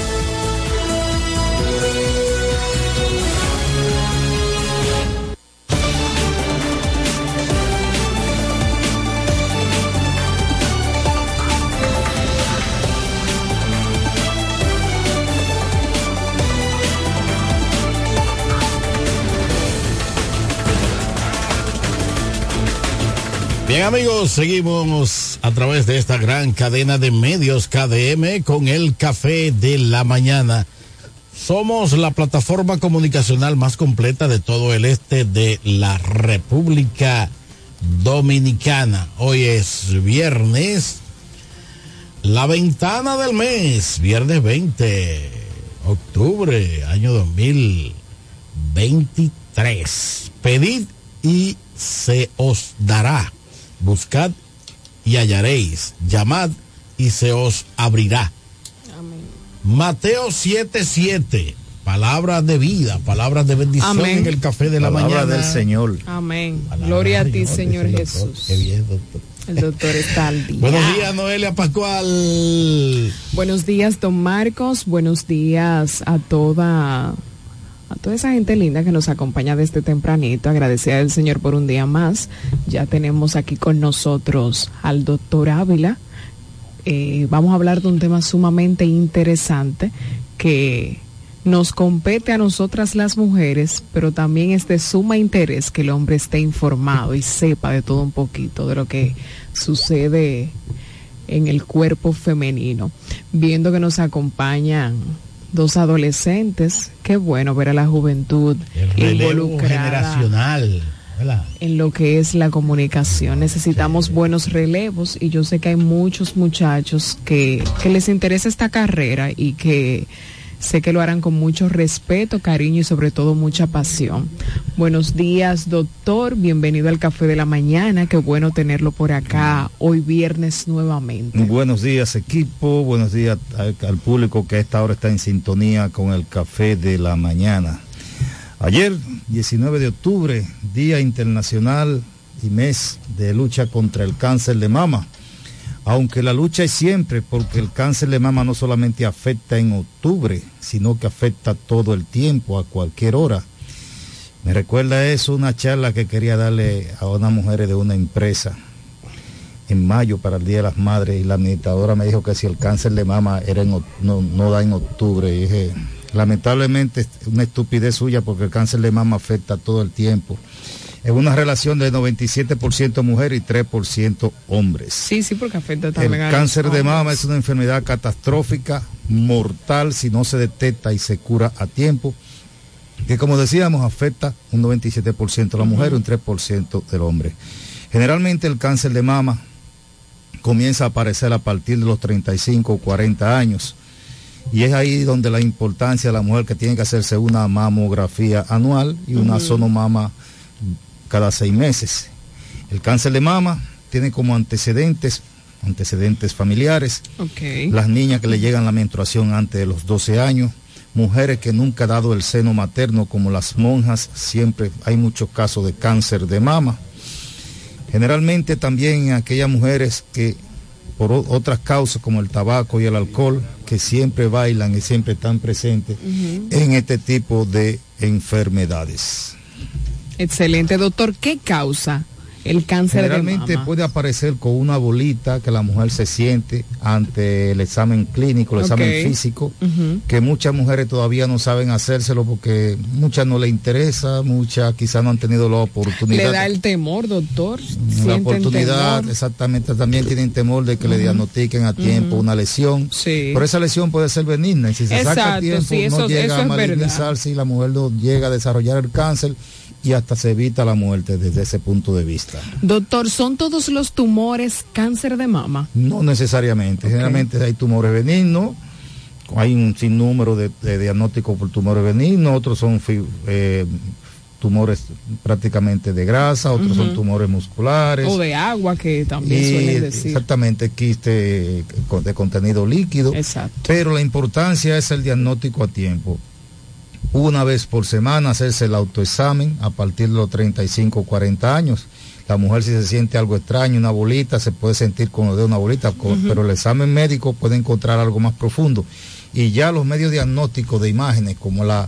Bien amigos, seguimos a través de esta gran cadena de medios KDM con el café de la mañana. Somos la plataforma comunicacional más completa de todo el este de la República Dominicana. Hoy es viernes, la ventana del mes, viernes 20, octubre, año 2023. Pedid y se os dará. Buscad y hallaréis. Llamad y se os abrirá. Mateo 7:7. Palabras de vida, palabras de bendición Amén. en el café de la Palabra mañana. del Señor. Amén. Gloria a ti, Señor Jesús. Qué bien, doctor. El doctor está al día. Buenos días, Noelia Pascual. Buenos días, don Marcos. Buenos días a toda a toda esa gente linda que nos acompaña desde tempranito. Agradecer al Señor por un día más. Ya tenemos aquí con nosotros al doctor Ávila. Eh, vamos a hablar de un tema sumamente interesante que nos compete a nosotras las mujeres, pero también es de suma interés que el hombre esté informado y sepa de todo un poquito de lo que sucede en el cuerpo femenino. Viendo que nos acompañan dos adolescentes, qué bueno ver a la juventud involucrada generacional. ¿verdad? en lo que es la comunicación. Necesitamos buenos relevos y yo sé que hay muchos muchachos que, que les interesa esta carrera y que sé que lo harán con mucho respeto, cariño y sobre todo mucha pasión. Buenos días, doctor. Bienvenido al Café de la Mañana. Qué bueno tenerlo por acá hoy viernes nuevamente. Buenos días equipo, buenos días al, público que a esta hora está en sintonía con el café de la mañana. Ayer, 19 de octubre, Día Internacional y Mes de Lucha contra el Cáncer de Mama. Aunque la lucha es siempre porque el cáncer de mama no solamente afecta en octubre, sino que afecta todo el tiempo, a cualquier hora. Me recuerda eso una charla que quería darle a unas mujeres de una empresa en mayo para el Día de las Madres y la administradora me dijo que si el cáncer de mama era en, no da en octubre. Y dije, lamentablemente es una estupidez suya porque el cáncer de mama afecta todo el tiempo. En una relación de 97% mujer y 3% hombres. Sí, sí, porque afecta El también a cáncer de mama es una enfermedad catastrófica, mortal, si no se detecta y se cura a tiempo, que como decíamos afecta un 97% de la mujer y un 3% del hombre. Generalmente el cáncer de mama comienza a aparecer a partir de los 35 o 40 años. Y es ahí donde la importancia de la mujer que tiene que hacerse una mamografía anual y una Ujú. sonomama cada seis meses. El cáncer de mama tiene como antecedentes, antecedentes familiares, las niñas que le llegan la menstruación antes de los 12 años, mujeres que nunca han dado el seno materno como las monjas, siempre hay muchos casos de cáncer de mama. Generalmente también aquellas mujeres que por otras causas como el tabaco y el alcohol, que siempre bailan y siempre están presentes en este tipo de enfermedades. Excelente, doctor. ¿Qué causa el cáncer de Generalmente mama? puede aparecer con una bolita que la mujer se siente ante el examen clínico, el examen físico, que muchas mujeres todavía no saben hacérselo porque muchas no les interesa, muchas quizás no han tenido la oportunidad. Le da el temor, doctor. la oportunidad, temor. exactamente, también tienen temor de que le diagnostiquen a tiempo una lesión. Sí. Pero esa lesión puede ser benigna y si se saca a tiempo sí, eso- no llega eso a verdad. malignizarse y la mujer no llega a desarrollar el cáncer y hasta se evita la muerte desde ese punto de vista. Doctor, ¿son todos los tumores cáncer de mama? No necesariamente, generalmente hay tumores benignos, hay un sinnúmero de, de diagnósticos por tumores benignos, otros son eh, tumores prácticamente de grasa, otros son tumores musculares. O de agua, que también y suelen decir. exactamente quiste con- de contenido líquido. Exacto. Pero la importancia es el diagnóstico a tiempo. Una vez por semana hacerse el autoexamen a partir de los 35 o 40 años. La mujer si se siente algo extraño, una bolita, se puede sentir como de una bolita, pero el examen médico puede encontrar algo más profundo. Y ya los medios diagnósticos de imágenes como la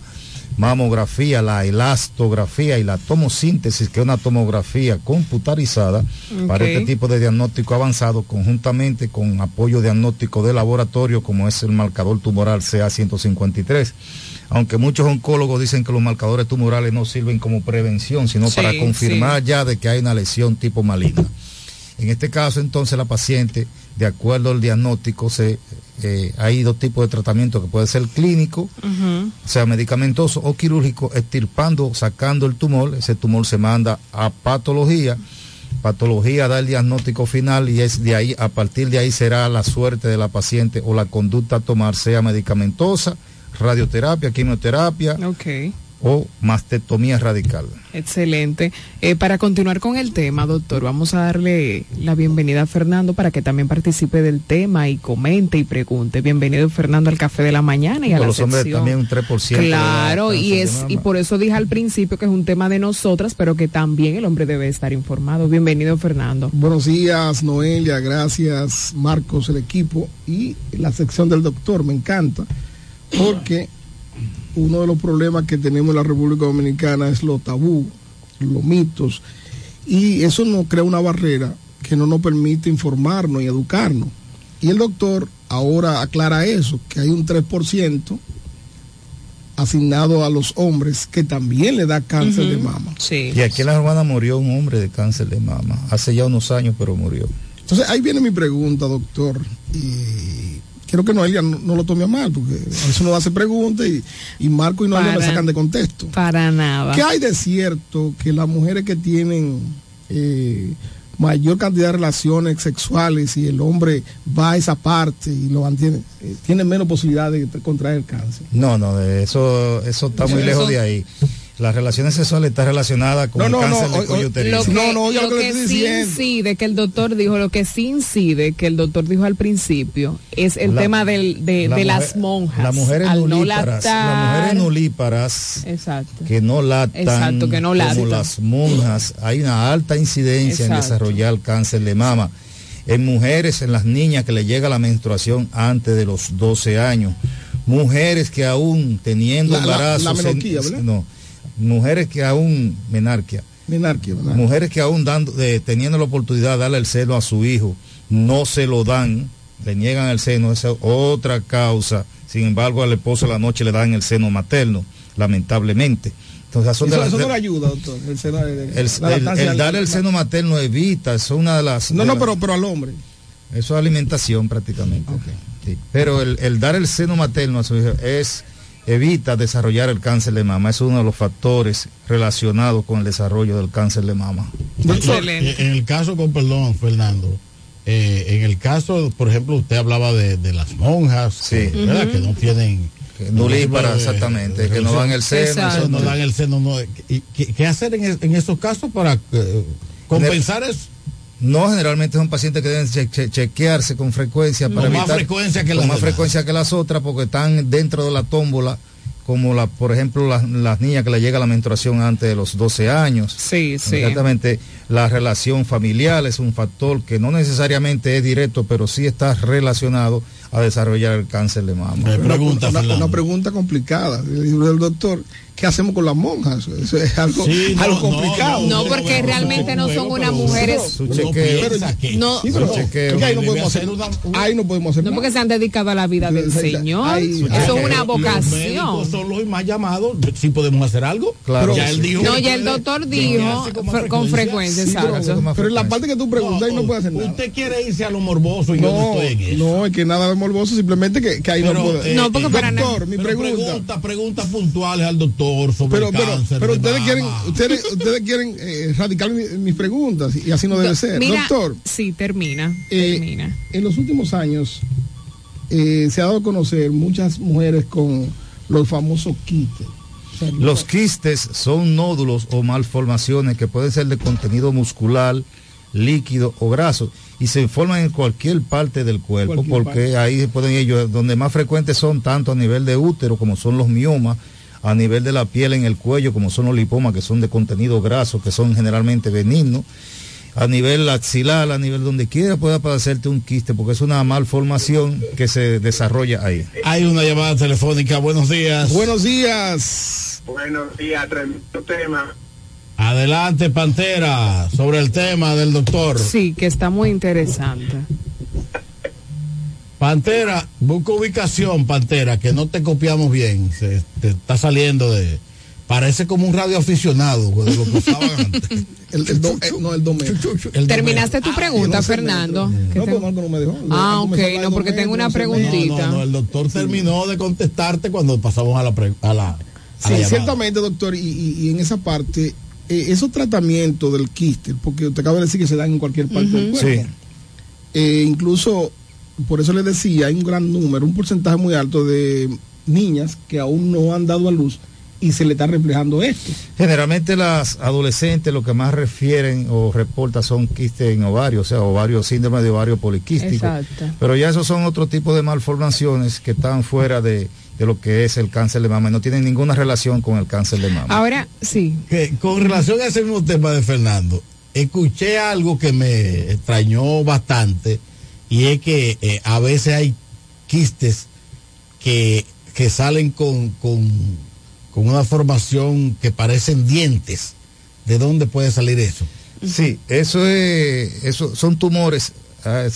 mamografía, la elastografía y la tomosíntesis, que es una tomografía computarizada para este tipo de diagnóstico avanzado, conjuntamente con apoyo diagnóstico de laboratorio, como es el marcador tumoral CA153. Aunque muchos oncólogos dicen que los marcadores tumorales no sirven como prevención, sino Sí, para confirmar sí. ya de que hay una lesión tipo maligna. En este caso, entonces, la paciente, de acuerdo al diagnóstico, se, eh, hay dos tipos de tratamiento que puede ser clínico, o sea, medicamentoso o quirúrgico, extirpando, sacando el tumor, ese tumor se manda a patología, patología da el diagnóstico final y es de ahí, a partir de ahí será la suerte de la paciente o la conducta a tomar, sea medicamentosa, radioterapia, quimioterapia o mastectomía radical. Excelente. Eh, para continuar con el tema, doctor, vamos a darle la bienvenida a Fernando para que también participe del tema y comente y pregunte. Bienvenido Fernando al Café de la Mañana y a Con la los hombres también un 3% de Claro, y es y por eso dije al principio que es un tema de nosotras, pero que también el hombre debe estar informado. Bienvenido Fernando. Buenos días, Noelia, gracias, Marcos, el equipo y la sección del doctor, me encanta, porque uno de los problemas que tenemos en la República Dominicana es lo tabú, los mitos, y eso nos crea una barrera que no nos permite informarnos y educarnos. Y el doctor ahora aclara eso, que hay un 3% asignado a los hombres que también le da cáncer de mama. Sí. Y aquí en la hermana murió un hombre de cáncer de mama, hace ya unos años, pero murió. Entonces ahí viene mi pregunta, doctor. Y quiero que Noelia no, no lo tome a mal, porque a veces uno hace preguntas y, y Marco y Noelia me Para- sacan de contexto. Para nada. ¿Qué hay de cierto que las mujeres que tienen eh, mayor cantidad de relaciones sexuales y el hombre va a esa parte y lo mantiene, eh, tienen menos posibilidad de contraer el cáncer? No, no, eso, eso está muy Eso- lejos de ahí. Las relaciones sexuales están relacionadas con No, el no, no, cáncer de cuello uterino. Lo que, No, no, oiga lo lo que le que estoy sí diciendo. incide, que el doctor dijo, lo que sí incide, que el doctor dijo al principio, es el La- tema del, de, la de mujer- las monjas. Las mujeres al no nulíparas, las mujeres nulíparas Exacto. que no lactan, Exacto, que no como las monjas, hay una alta incidencia en desarrollar cáncer de mama. En mujeres, en las niñas que le llega la menstruación antes de los 12 años. Mujeres que aún teniendo La- la- embarazos... la en- ¿verdad? no, mujeres que aún... Menarquia. Menarquia. Mujeres que aún dando, eh, teniendo la oportunidad de darle el seno a su hijo, no se lo dan, le niegan el seno, esa es otra causa. Sin embargo, al esposo a la noche le dan el seno materno, lamentablemente. Entonces, son de Eso, las- eso no le ayuda, doctor. El, seno- el- el, la el- seno materno evita, es una de las... No, de no, las- pero, pero al hombre. Eso es alimentación prácticamente. Sí. Pero el, el dar el seno materno a su hijo es evita desarrollar el cáncer de mama. Es uno de los factores relacionados con el desarrollo del cáncer de mama. Eh, En el caso, con perdón, Fernando, eh, en el caso, por ejemplo, usted hablaba de, de las monjas, eh, ¿verdad? Ujú. Que no tienen... nulípara, exactamente, que no dan el seno, Exacto. eso No no- dan el seno. No, ¿Y ¿qué, qué hacer en esos casos para eh, compensar eso? No, generalmente son pacientes que deben che- che- chequearse con frecuencia para Con más evitar- frecuencia que con las más demás. frecuencia que las otras porque están dentro de la tómbola como la, por ejemplo las, las niñas que le llega la menstruación antes de los 12 años. Sí, sí. Exactamente, la relación familiar es un factor que no necesariamente es directo, pero sí está relacionado a desarrollar el cáncer de mama. una, una- una pregunta complicada. Al doctor, ¿qué hacemos con las monjas? Eso es algo, Sí, no, algo no, complicado. no, porque realmente no son unas mujeres. Su chequeo. No, Sí, pero Su chequeo. ahí no podemos hacer, ahí no podemos hacer no nada. porque se han dedicado a la vida del Señor. Eso es una vocación. son los más llamados. Sí podemos hacer algo. Claro ya él dijo. No, ya el doctor dijo con frecuencia, pero- exacto. pero en la parte que tú preguntas, ahí no puede hacer nada. Usted quiere irse a lo morboso y yo no No, estoy en eso. no, es que nada de morboso, simplemente que, que ahí no puede. eh, No, porque eh, para doctor, mi pregunta. pregunta, preguntas puntuales al doctor sobre Pero, el pero, cáncer. pero de ustedes quieren, ustedes, ustedes quieren eh, erradicar mi- mis preguntas y así no debe ser. Mira, Doctor, sí, termina. eh, termina. en los últimos años eh, se ha dado a conocer muchas mujeres con los famosos sea, Los quistes son nódulos o malformaciones que pueden ser de contenido muscular, líquido o graso y se forman en cualquier parte del cuerpo Cualquier porque parte. ahí pueden ellos, donde más frecuentes son tanto a nivel de útero como son los miomas, a nivel de la piel en el cuello como son los lipomas que son de contenido graso, que son generalmente benignos, a nivel axilar, a nivel donde quiera pueda padecerte un quiste porque es una malformación que se desarrolla ahí. Hay una llamada telefónica. Buenos días. Buenos días. Buenos días, tremendo tema. Adelante, Pantera, sobre el tema del doctor. Sí, que está muy interesante. Pantera, busca ubicación, Pantera, que no te copiamos bien. Se te está saliendo de. Parece como un radioaficionado de lo que usaban antes. El, el do- eh, no, el. El Terminaste tu pregunta, Fernando. Que No, te- pues Marco no me dejó. Ah, ok, no, porque tengo una preguntita. No, no, el doctor terminó de contestarte cuando pasamos a la. pre- a la, a Sí, la ciertamente, doctor, y, y- y en esa parte, eh, esos tratamientos del quiste, porque usted acaba de decir que se dan en cualquier parte del cuerpo. Sí. Eh, incluso, por eso le decía, hay un gran número, un porcentaje muy alto de niñas que aún no han dado a luz y se le está reflejando esto. Generalmente las adolescentes lo que más refieren o reportan son quistes en ovario, o sea, ovario, síndrome de ovario poliquístico. Exacto. Pero ya esos son otro tipo de malformaciones que están fuera de, de lo que es el cáncer de mama y no tienen ninguna relación con el cáncer de mama. Ahora, sí. Que con relación a ese mismo tema de Fernando, escuché algo que me extrañó bastante y es que eh, a veces hay quistes que, que salen con, con, con una formación que parecen dientes. ¿De dónde puede salir eso? Sí, eso es, eso son tumores, ah,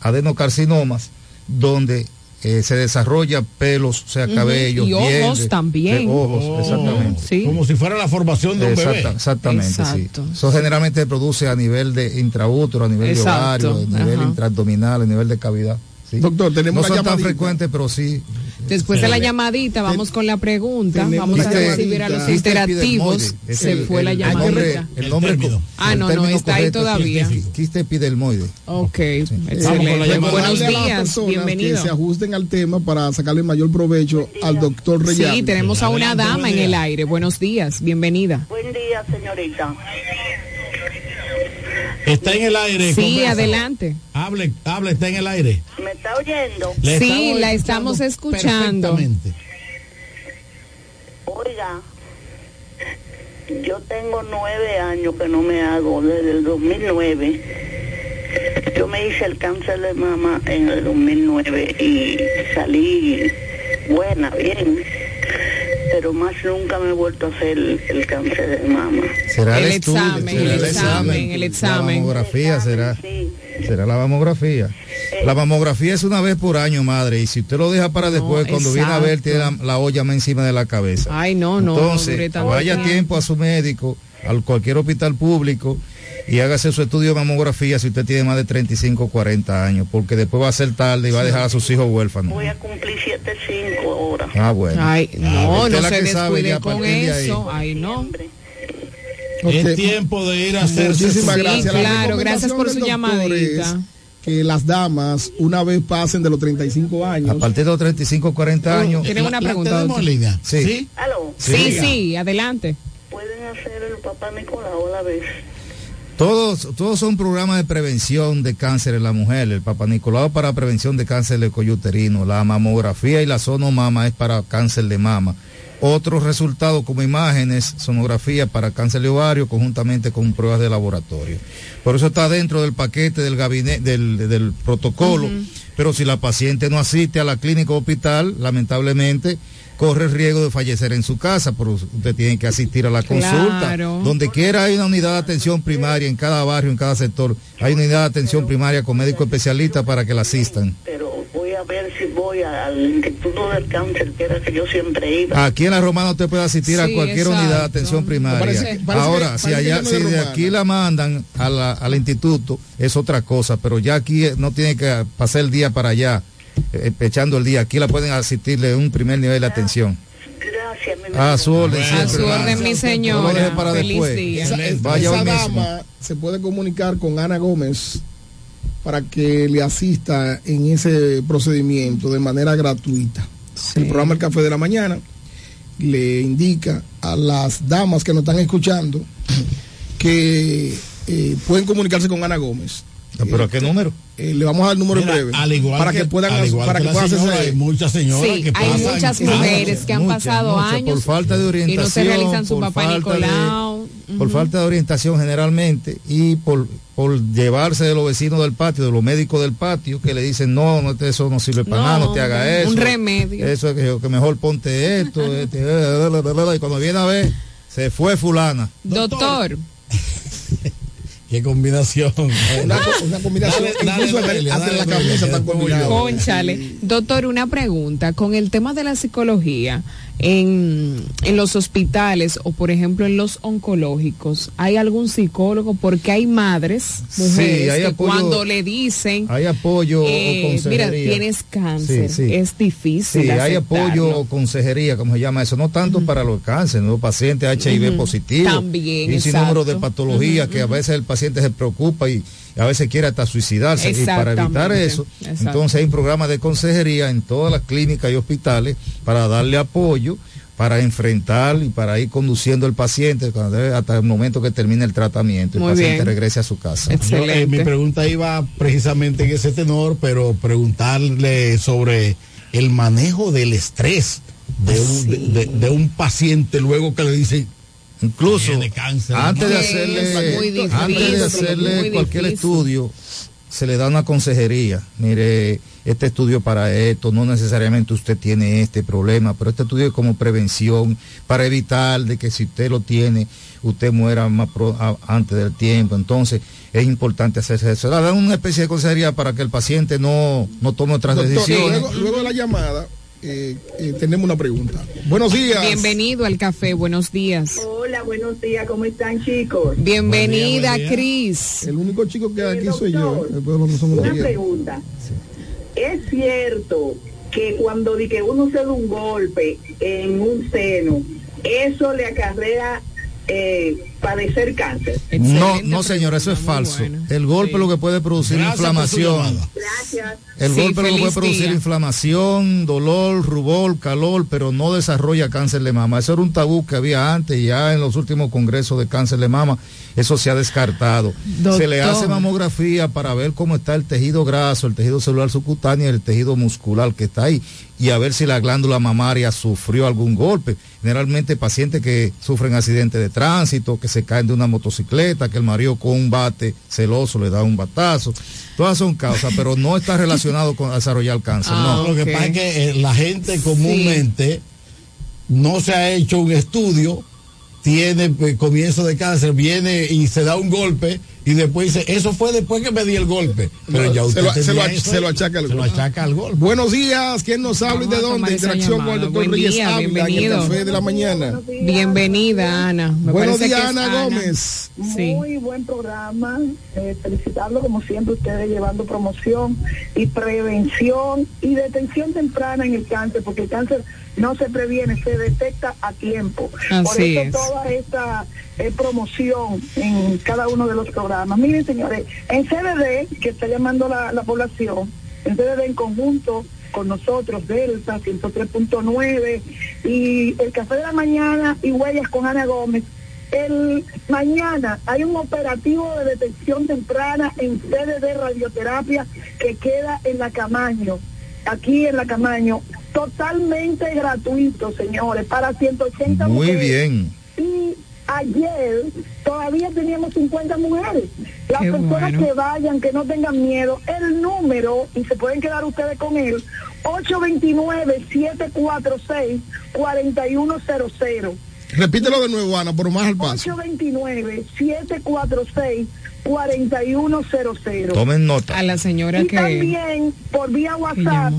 adenocarcinomas, donde eh, se desarrolla pelos, o sea, cabellos, y ojos dientes, también. de ojos, Oh, exactamente. Sí. Como si fuera la formación de un Exacta- bebé. Exactamente, Exacto. sí. Eso generalmente se produce a nivel de intraútero, a nivel Exacto, de ovario, a nivel ajá. intraabdominal, a nivel de cavidad. sí. Doctor, tenemos no son tan frecuentes, pero sí. Después de la llamadita, vamos con la pregunta. tenemos Vamos a recibir a los interactivos. Se fue la llamadita. nombre- El nombre. Ah, no, no, está ahí todavía. Quiste epidermoide. Ok, excelente. Buenos días, bienvenido. Que se ajusten al tema para sacarle mayor provecho al doctor Reyes. Sí, tenemos a una dama en el aire. Buenos días, bienvenida. Buen día, señorita. Está en el aire. Sí, conversa. adelante. Hable, hable, está en el aire. ¿Me está oyendo? Le Sí, la estamos estamos escuchando. perfectamente. Oiga, yo tengo nueve años que no me hago, desde el 2009. Yo me hice el cáncer de mama en el 2009 y salí buena, bien. Pero más nunca me he vuelto a hacer el, el cáncer de mama. Será el, El estudio, examen, será el examen, el examen. La mamografía será. Sí, Será la mamografía. Eh. La mamografía es una vez por año, madre, y si usted lo deja para después, cuando viene a ver, exacto. tiene la, la olla más encima de la cabeza. Ay, no, no. Entonces, tanto vaya a tiempo. a su médico, a cualquier hospital público, y hágase su estudio de mamografía si usted tiene más de 35 o 40 años, porque después va a ser tarde y va a dejar a sus hijos huérfanos. Voy a cumplir 7-5 ahora. Ah, bueno. Ay, no, no se descuide con de eso. Ay, no. Es tiempo de ir a hacer Muchísimas Sí, gracias. La claro, gracias por su llamadita. Que las damas, una vez pasen de los 35 años. A partir de los 35 o 40 años. Tiene una pregunta. doctor. Sí. ¿Aló? Sí, sí, adelante. ¿Pueden hacer el papá Nicolau a la vez? Todos, todos son programas de prevención de cáncer en la mujer. El Papa Nicolau para prevención de cáncer de cuello uterino. La mamografía y la sonomama es para cáncer de mama. Otros resultados como imágenes, sonografía para cáncer de ovario conjuntamente con pruebas de laboratorio. Por eso está dentro del paquete del gabinete, del, del protocolo. Pero si la paciente no asiste a la clínica o hospital, lamentablemente corre el riesgo de fallecer en su casa, pero usted tiene que asistir a la consulta. Claro. Donde quiera hay una unidad de atención primaria en cada barrio, en cada sector. Hay una unidad de atención primaria con médico especialista para que la asistan. Pero voy a ver si voy al Instituto del Cáncer, que era que yo siempre iba. Aquí en la Romana usted puede asistir a cualquier exacto. unidad de atención primaria. Parece- parece Ahora, que- si allá, no si de Romana. aquí la mandan a la- al instituto, es otra cosa, pero ya aquí eh, no tiene que pasar el día para allá, echando el día. Aquí la pueden asistirle un primer nivel de atención. Gracias, mi A su orden, A su orden, mi No señora. deje para Feliz después. día. Esa, esa- Vaya esa hoy mismo. dama se puede comunicar con Ana Gómez para que le asista en ese procedimiento de manera gratuita. El programa El Café de la Mañana le indica a las damas que nos están escuchando que eh, pueden comunicarse con Ana Gómez. ¿Pero a qué número? Eh, le vamos a dar el número Mira, en breve. al igual para que- que, puedan al igual para que puedan señora, hacerse- hay muchas señoras Sí, que hay muchas mujeres que han Muchas, pasado muchas, años por falta de orientación, y no se realizan su por papá falta de- por falta de orientación generalmente y por, por llevarse de los vecinos del patio, de los médicos del patio, que le dicen, no, no te- eso no sirve para No, nada, no te haga eso. un remedio. Eso es que, que mejor ponte esto, este, y cuando viene a ver, se fue fulana. Doctor, Qué combinación. Una, una combinación. Dale, incluso dale, hasta dale, la camisa combinados. Conchale. Doctor, una pregunta. Con el tema de la psicología, en, en los hospitales o, por ejemplo, en los oncológicos, ¿hay algún psicólogo? Porque hay madres, mujeres, hay que apoyo- cuando le dicen, Hay apoyo eh, o consejería. mira, tienes cáncer, Sí, sí. es difícil. Sí, hay apoyo o consejería, como se llama eso, no tanto para los cánceres, los pacientes HIV Ujú. positivos. También, Y sin número de patologías que a veces el paciente se preocupa y a veces quiere hasta suicidarse. Y para evitar eso, entonces hay un programa de consejería en todas las clínicas y hospitales para darle apoyo para enfrentar y para ir conduciendo el paciente hasta el momento que termine el tratamiento y el paciente bien. regrese a su casa. Yo, eh, mi pregunta iba precisamente en ese tenor, pero preguntarle sobre el manejo del estrés de un, de, de- de un paciente luego que le dicen incluso cáncer. antes de hacerle, antes de hacerle cualquier estudio, se le da una consejería. Mire, este estudio para esto, no necesariamente usted tiene este problema, pero este estudio es como prevención para evitar de que si usted lo tiene, usted muera más pro- a- antes del tiempo. Entonces, es importante hacerse eso. Dan una especie de consejería para que el paciente no, no tome otras Doctor, decisiones. luego, luego de la llamada, eh, eh, tenemos una pregunta. Buenos días. Bienvenido al café, buenos días. Hola, buenos días, ¿cómo están chicos? Bienvenida, Cris. El único chico que hay aquí soy yo. Después nosotros somos Una pregunta. ¿Es cierto que cuando di que uno se da un golpe en un seno, eso le acarrea eh, padecer cáncer? No, no señor, eso es falso. El golpe lo que puede producir Gracias inflamación. Gracias. El Sí, golpe lo que puede producir día. inflamación, dolor, rubor, calor, pero no desarrolla cáncer de mama. Eso era un tabú que había antes ya en los últimos congresos de cáncer de mama, eso se ha descartado. Se le hace mamografía para ver cómo está el tejido graso, el tejido celular subcutáneo y el tejido muscular que está ahí y a ver si la glándula mamaria sufrió algún golpe. Generalmente pacientes que sufren accidentes de tránsito, que se caen de una motocicleta, que el marido con un bate celoso le da un batazo. Todas son causas, pero no está relacionado con desarrollar cáncer. Ah, no. Lo que pasa es que eh, la gente comúnmente no se ha hecho un estudio, tiene eh, comienzo de cáncer, viene y se da un golpe y después dice, eso fue después que me di el golpe. Pero ya se, usted lo, se, lo, se lo achaca al Se lo golpe. achaca al golpe. Buenos días, ¿quién nos habla y de dónde? Interacción con el doctor Buen Reyes día, Ávila en el café de la mañana. Bienvenida, Ana. Me Buenos días, Ana Gómez. Sí. Muy buen programa. Eh, felicitarlo como siempre ustedes llevando promoción y prevención y detención temprana en el cáncer, porque el cáncer no se previene, se detecta a tiempo. Por Así eso es. toda esta eh, promoción en cada uno de los programas. Miren, señores, en CDD, que está llamando la, la población, en CDD en conjunto con nosotros, Delta 103.9 y el Café de la Mañana y Huellas con Ana Gómez. El mañana hay un operativo de detección temprana en sede de radioterapia que queda en la Camaño, aquí en la Camaño, totalmente gratuito, señores, para 180 Muy mujeres. bien. Y ayer todavía teníamos 50 mujeres. Las Qué personas bueno. que vayan, que no tengan miedo, el número, y se pueden quedar ustedes con él, 829-746-4100. Repítelo de nuevo, Ana, por más al paso. 829-746-4100. Tomen nota. A la señora Y que. también por vía WhatsApp,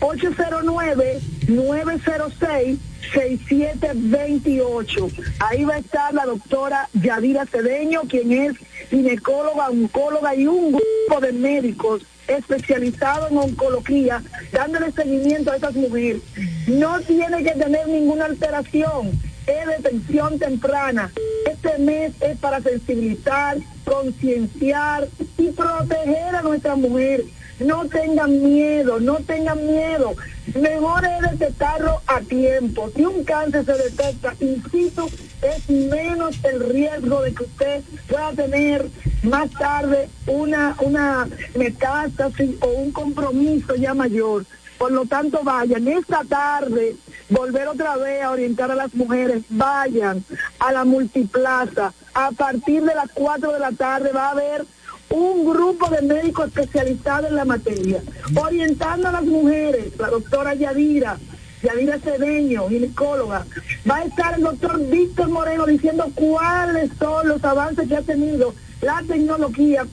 809-906-6728. Ahí va a estar la doctora Yadira Cedeño, quien es ginecóloga, oncóloga y un grupo de médicos especializados en oncología, dándole seguimiento a esas mujeres. No tiene que tener ninguna alteración, es detención temprana. Este mes es para sensibilizar, concienciar y proteger a nuestras mujeres. No tengan miedo, no tengan miedo. Mejor es detectarlo a tiempo. Si un cáncer se detecta in situ, es menos el riesgo de que usted pueda tener más tarde una, una metástasis o un compromiso ya mayor. Por lo tanto, vayan esta tarde, volver otra vez a orientar a las mujeres, vayan a la multiplaza. A partir de las 4 de la tarde va a haber un grupo de médicos especializados en la materia, orientando a las mujeres, la doctora Yadira, Yadira Cedeño, ginecóloga, va a estar el doctor Víctor Moreno diciendo cuáles son los avances que ha tenido la tecnología,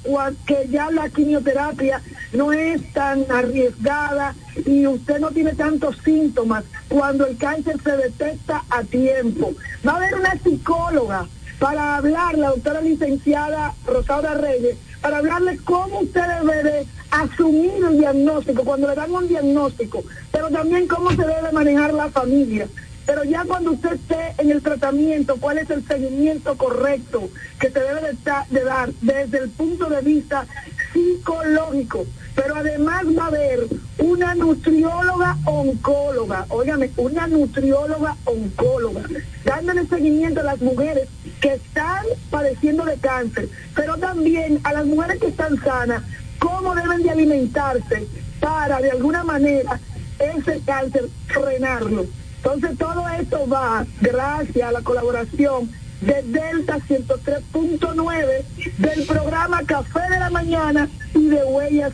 que ya la quimioterapia no es tan arriesgada y usted no tiene tantos síntomas cuando el cáncer se detecta a tiempo. Va a haber una psicóloga para hablar, la doctora licenciada Rosaura Reyes, para hablarle cómo usted debe de asumir el diagnóstico, cuando le dan un diagnóstico, pero también cómo se debe manejar la familia. Pero ya cuando usted esté en el tratamiento, cuál es el seguimiento correcto que se debe de, de dar desde el punto de vista psicológico. Pero además va a haber una nutrióloga oncóloga, óigame, una nutrióloga oncóloga, dándole seguimiento a las mujeres que están padeciendo de cáncer, pero también a las mujeres que están sanas, cómo deben de alimentarse para de alguna manera ese cáncer frenarlo. Entonces todo esto va gracias a la colaboración de Delta 103.9 del programa Café de la Mañana y de Huellas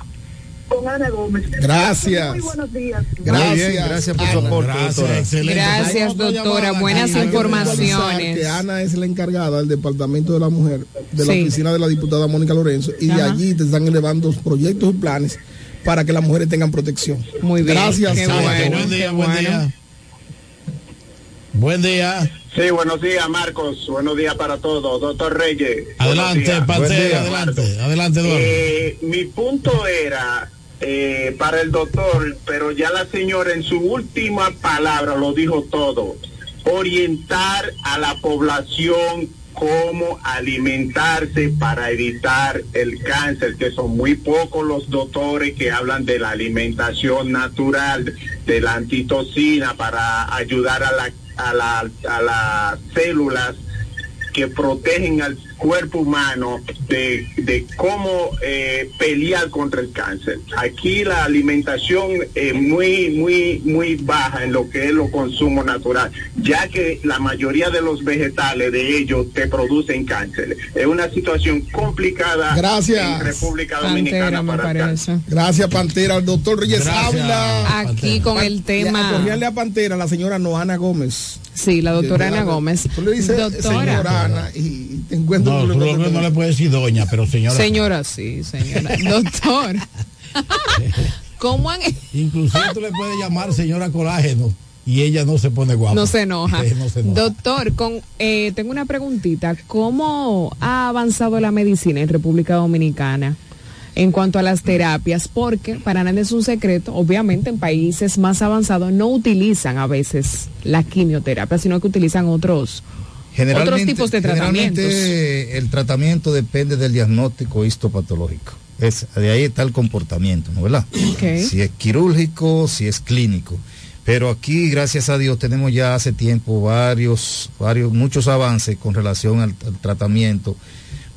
con Ana Gómez. Gracias. Muy buenos días. Gracias. Bien, gracias por su Ana. aporte, Gracias, doctora. excelente. Gracias, doctora. Buenas. Hay informaciones. Que Ana es la encargada del Departamento de la Mujer de la Sí. oficina de la diputada Mónica Lorenzo y de allí te están elevando proyectos y planes para que las mujeres tengan protección. Muy bien. Gracias. Qué Ana. buen día, qué buen bueno. día. Buen día. Sí, buenos días, Marcos. Buenos días para todos. Doctor Reyes. Adelante, Pantera, día. adelante. Adelante, Eduardo. Eh, mi punto era eh, para el doctor, pero ya la señora en su última palabra lo dijo todo. Orientar a la población cómo alimentarse para evitar el cáncer, que son muy pocos los doctores que hablan de la alimentación natural, de la antitoxina para ayudar a, la, a, la, a las células que protegen al cuerpo humano de, de cómo eh, pelear contra el cáncer. Aquí la alimentación es muy, muy, muy baja en lo que es lo consumo natural, ya que la mayoría de los vegetales de ellos te producen cáncer. Es una situación complicada Gracias. en República Dominicana Pantera, para el cáncer. Gracias, Pantera. El doctor Reyes Gracias. Ávila. Aquí con el tema. Corriarle a Pantera, la señora Noana Gómez. Sí, la doctora Ana Gómez. Tú le dices Doctora. señora Ana y te encuentras No, lo no le puede decir doña, pero señora. Señora, sí, señora. Doctor. ¿Cómo han Inclusive tú le puedes llamar señora colágeno y ella no se pone guapa. No se enoja. No se enoja. Doctor, con, eh, tengo una preguntita. ¿Cómo ha avanzado la medicina en República Dominicana en cuanto a las terapias? Porque para nadie es un secreto, obviamente en países más avanzados no utilizan a veces la quimioterapia, sino que utilizan otros, otros tipos de tratamientos. generalmente el tratamiento depende del diagnóstico histopatológico. Es, de ahí está el comportamiento, ¿no verdad? Si es quirúrgico, si es clínico. Pero aquí, gracias a Dios, tenemos ya hace tiempo varios, varios, muchos avances con relación al, al tratamiento.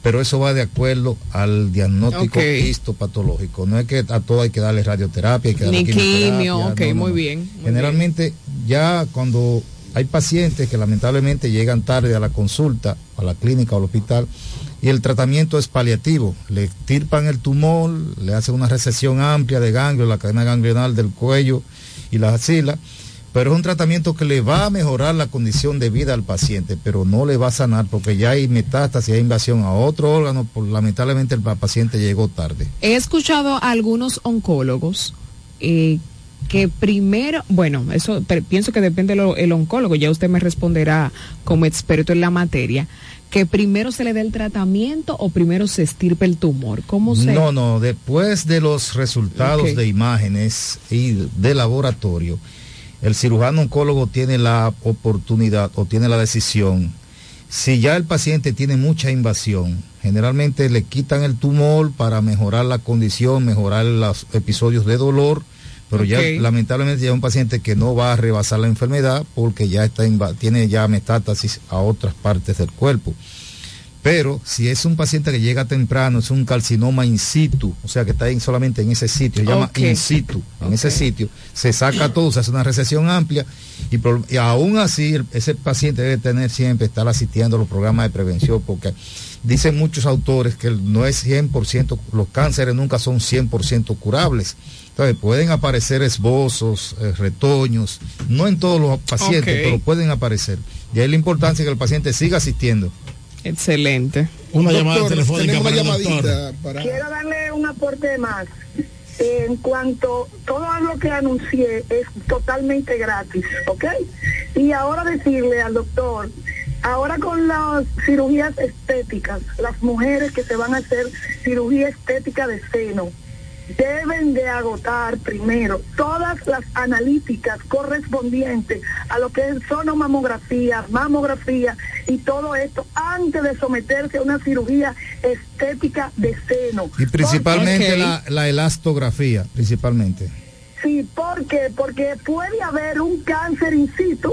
Pero eso va de acuerdo al diagnóstico histopatológico. No es que a todo hay que darle radioterapia, hay que darle Ni quimio, ok, no, no, muy bien. muy Generalmente ya cuando hay pacientes que lamentablemente llegan tarde a la consulta, a la clínica o al hospital, y el tratamiento es paliativo. Le extirpan el tumor, le hacen una recesión amplia de ganglio, la cadena ganglional del cuello y las axilas, pero es un tratamiento que le va a mejorar la condición de vida al paciente, pero no le va a sanar porque ya hay metástasis, hay invasión a otro órgano, por, lamentablemente el pa- paciente llegó tarde. He escuchado a algunos oncólogos eh, que primero, bueno, eso pero pienso que depende lo- el oncólogo, ya usted me responderá como experto en la materia, que primero se le dé el tratamiento o primero se estirpe el tumor. ¿Cómo se? No, no, después de los resultados de imágenes y de laboratorio, el cirujano oncólogo tiene la oportunidad o tiene la decisión. Si ya el paciente tiene mucha invasión, generalmente le quitan el tumor para mejorar la condición, mejorar los episodios de dolor, pero ya lamentablemente ya es un paciente que no va a rebasar la enfermedad porque ya está tiene ya metástasis a otras partes del cuerpo. Pero si es un paciente que llega temprano, es un carcinoma in situ, o sea que está ahí solamente en ese sitio, se llama in situ, en ese sitio, se saca todo, se hace una recesión amplia y, aún así el- ese paciente debe tener siempre, estar asistiendo a los programas de prevención porque dicen muchos autores que no es 100%, los cánceres nunca son 100% curables. Entonces pueden aparecer esbozos, eh, retoños, no en todos los pacientes, pero pueden aparecer. Y ahí la importancia de que el paciente siga asistiendo. Excelente. Una Doctor, llamada telefónica tenemos para una el doctor. para... Quiero darle un aporte más. En cuanto todo lo que anuncié es totalmente gratis, ¿ok? Y ahora decirle al doctor, ahora con las cirugías estéticas, las mujeres que se van a hacer cirugía estética de seno, deben de agotar primero todas las analíticas correspondientes a lo que es sonomamografía, mamografía y todo esto antes de someterse a una cirugía estética de seno. Y principalmente la elastografía, principalmente. Sí, ¿por qué? Porque puede haber un cáncer in situ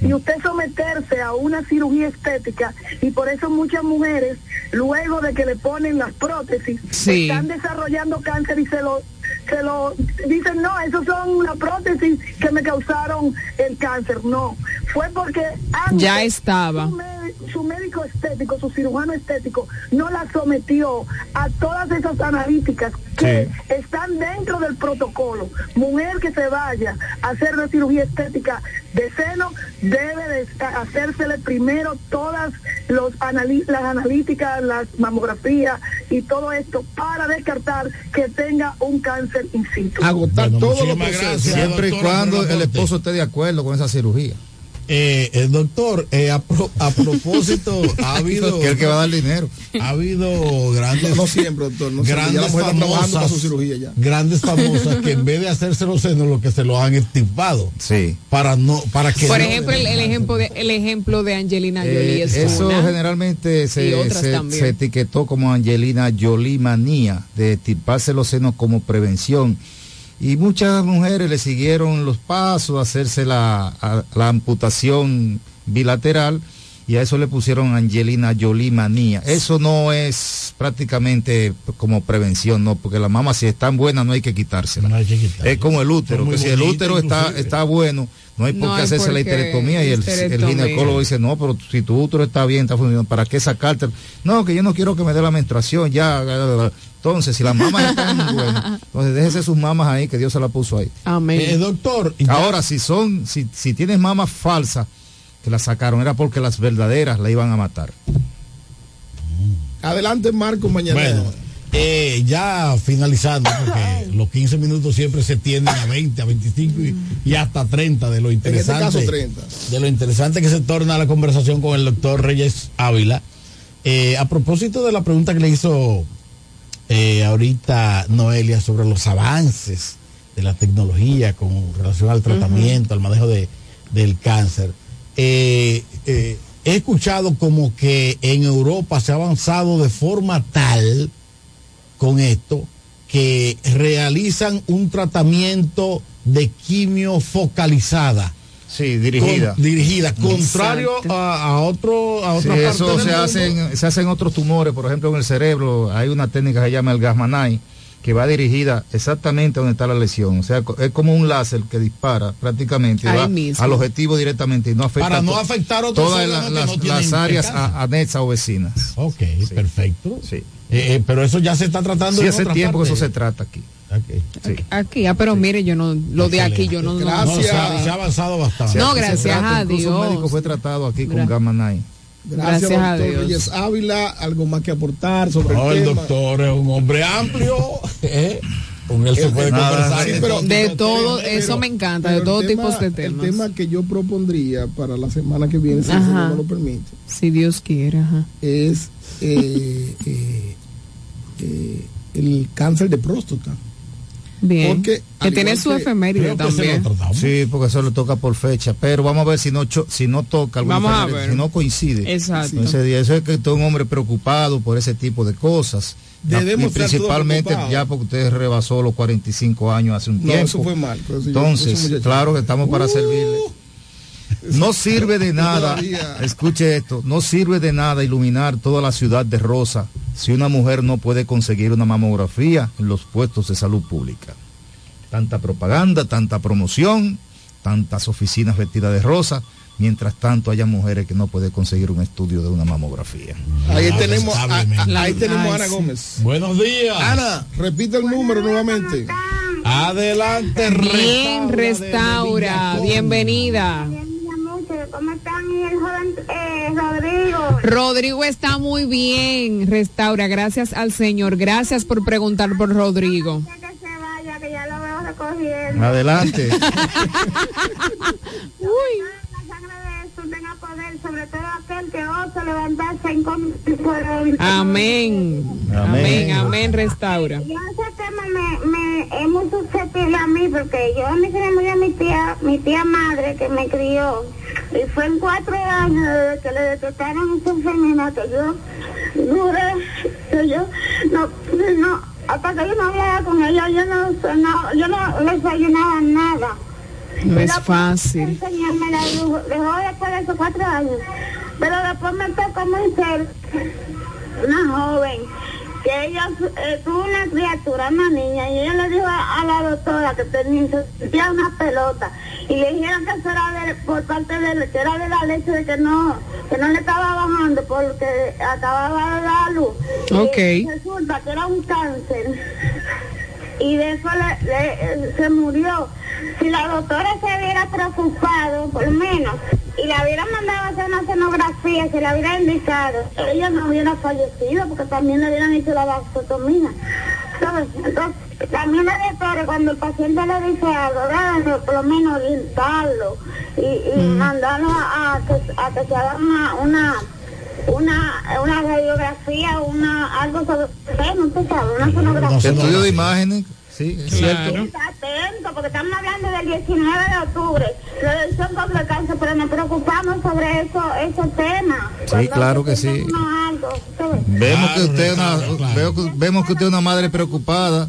y usted someterse a una cirugía estética y por eso muchas mujeres luego de que le ponen las prótesis Sí. están desarrollando cáncer y se lo se lo dicen no, esos son las prótesis que me causaron el cáncer. No, fue porque antes Ya estaba. su mé- su médico estético, su cirujano estético, no la sometió a todas esas analíticas que están dentro del protocolo. Mujer que se vaya a hacer una cirugía estética de seno debe de hacérsele primero todas los anali- las analíticas, las mamografías y todo esto para descartar que tenga un cáncer in situ. agotar Bueno, todos los muchísimas procesos. gracias. Siempre y cuando el esposo esté de acuerdo con esa cirugía. Eh, el doctor, eh, a, pro- a propósito, ha habido, que el que va a dar dinero. ha habido grandes, No, no siempre, doctor. No siempre. Ya la grandes para su famosas, cirugía ya. grandes famosas que en vez de hacerse los senos, lo que se los han estipado Sí. para no, para que Por no- ejemplo, el, el ejemplo de el ejemplo de Angelina Jolie Eh, es eso una. generalmente se, se- etiquetó como Angelina Jolie manía de tiparse los senos como prevención. Y muchas mujeres le siguieron los pasos, hacerse la, a- la amputación bilateral y a eso le pusieron Angelina Jolie manía. Eso no es prácticamente como prevención, no, porque la mama si están buenas no hay que quitársela. No hay que. Es como el útero, que si el útero está, está bueno, no hay por No qué hacerse la histerectomía y el, el ginecólogo dice, no, pero si tu útero está bien, está funcionando, ¿para qué sacarte? No, que yo no quiero que me dé la menstruación, ya. Entonces, si las mamas están buenas, entonces déjese sus mamas ahí, que Dios se la puso ahí. Amén. Eh, doctor, ya- Ahora, si son, si, si tienes mamas falsas, que las sacaron, era porque las verdaderas la iban a matar. Adelante, Marco, mañana. Bueno, eh, ya finalizando, porque los 15 minutos siempre se tienden a 20, a 25 y, y hasta 30 de lo en este interesante. caso, 30. de lo interesante que se torna la conversación con el doctor Reyes Ávila. Eh, a propósito de la pregunta que le hizo eh, ahorita Noelia sobre los avances de la tecnología con relación al tratamiento, al manejo de, del cáncer, eh, eh, he escuchado como que en Europa se ha avanzado de forma tal con esto que realizan un tratamiento de quimio focalizada. Sí, dirigida. Con- dirigida, contrario a, a otro a Sí, otra parte eso del se mundo. hacen, se hacen otros tumores, por ejemplo en el cerebro hay una técnica que se llama el Gasmanay, que va dirigida exactamente a donde está la lesión. O sea, es como un láser que dispara prácticamente va al objetivo directamente y no afecta Para no afectar otros todas las, no tienen las áreas a- anexas o vecinas. Ok, perfecto. Sí. Eh, eh, pero eso ya se está tratando Sí, en hace tiempo que eso se trata aquí. Sí. Aquí, ah, pero mire, yo no, lo de aquí yo no. no- No, se, ha, se ha avanzado bastante. No, gracias a incluso Un Dios. médico fue tratado aquí con Gamma Knife. Gracias, Gracias a doctor Dios. Reyes Ávila. ¿Algo más que aportar sobre No, el el tema? doctor es un hombre amplio. ¿eh? Con él se puede Nada, conversar. sí, de pero- todo De eso me encanta, de todo el tipo de temas. El tema que yo propondría para la semana que viene, si el Ajá. señor me lo permite, Si Dios quiere, ajá. es eh, eh, eh, el cáncer de próstata. Bien. Porque, que tiene su efeméride también. Sí, porque eso le toca por fecha. Pero vamos a ver si no cho- si no toca, Vamos a ver. si no coincide. Exacto. con ese día. Eso es que usted es un hombre preocupado por ese tipo de cosas. Debemos y principalmente ya porque usted rebasó los 45 años hace un No, tiempo. eso fue mal, Entonces, claro que estamos para Uh, servirle. No sirve de nada, escuche esto, no sirve de nada iluminar toda la ciudad de rosa si una mujer no puede conseguir una mamografía en los puestos de salud pública. Tanta propaganda, tanta promoción, tantas oficinas vestidas de rosa, mientras tanto haya mujeres que no pueden conseguir un estudio de una mamografía. Ahí tenemos, a- ahí tenemos a Ana. Gómez. Buenos días. Ana, repite el número nuevamente. Adelante, Bien, restaura. Bienvenida. ¿Cómo están? Y el joven eh, Rodrigo. Rodrigo está muy bien. Restaura, gracias al Señor. Gracias por preguntar por Rodrigo. Que se vaya, que ya lo veo recogiendo. Adelante. Uy. Sobre todo aquel que osa levantarse en contra de Amén. Amén, amén, restaura. Yo ese tema me, me es muy susceptible a mí porque yo a mí se me murió mi tía, mi tía madre que me crió y fue en cuatro años desde que le detectaron esa enfermedad que yo duré, que yo no, no, hasta que yo no hablaba con ella, yo no, no yo no le desayunaba nada. No es fácil. enseñarme la dejó después de esos cuatro años. Pero después me tocó muy ser una joven que ella eh, tuvo una criatura, una niña, y ella le dijo a, a la doctora que tenía una pelota y le dijeron que eso era de- por parte de que era de la leche de que no que no le estaba bajando porque acababa de dar luz. Ok. Y resulta que era un cáncer y de eso le, le- se murió. Si la doctora se hubiera preocupado, por lo menos, y la hubiera mandado a hacer una sonografía, se la hubiera indicado, ella no hubiera fallecido porque también le hubieran hecho la vasotomía. ¿Sabes? Entonces, también la doctora, cuando el paciente le dice algo, por lo menos orientarlo y, y mandarlo a, a que, a que se haga una, una una, una radiografía, una algo sobre no tú sabes, una sonografía. Estudio de imágenes, sí, es cierto. Está atento, porque estamos hablando del 19 de octubre, reducción contra el cáncer, pero nos preocupamos sobre eso, ese tema. Sí, claro que sí. Algo. Vemos que Claro, usted es una, claro, claro. veo que- vemos que usted es una madre preocupada.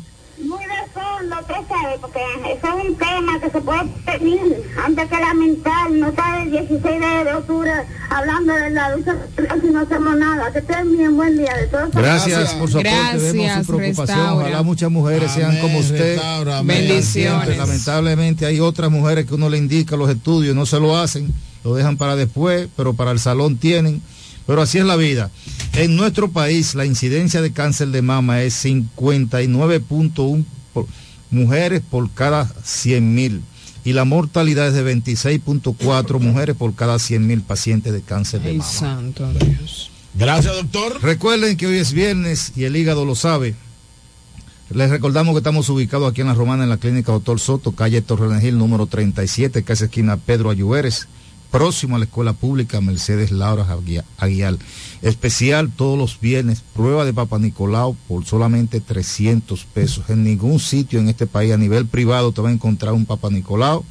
Fondo, usted sabe, porque eso es un tema que se puede pedir antes que lamentar, no está el 16 de, octubre hablando de la lucha si no hacemos nada. Que tengan bien buen día de todos. Gracias por su aporte, vemos su preocupación. Restaura. Ojalá muchas mujeres sean Amén, como usted. restaura. Bendiciones. Lamentablemente hay otras mujeres que uno le indica los estudios, no se lo hacen, lo dejan para después, pero para el salón tienen. Pero así es la vida. En nuestro país la incidencia de cáncer de mama es 59.1 por- mujeres por cada 100 mil y la mortalidad es de 26.4 mujeres por cada 100 mil pacientes de cáncer de Ay, mama. santo Dios. Gracias, doctor. Recuerden que hoy es viernes y el hígado lo sabe. Les recordamos que estamos ubicados aquí en La Romana, en la clínica Doctor Soto, calle Torrenegil, número 37, casi esquina Pedro Ayuberes, próximo a la escuela pública Mercedes Laura Aguia- Aguial. Especial todos los viernes, prueba de Papa Nicolau por solamente 300 pesos. En ningún sitio en este país a nivel privado te va a encontrar un Papa Nicolau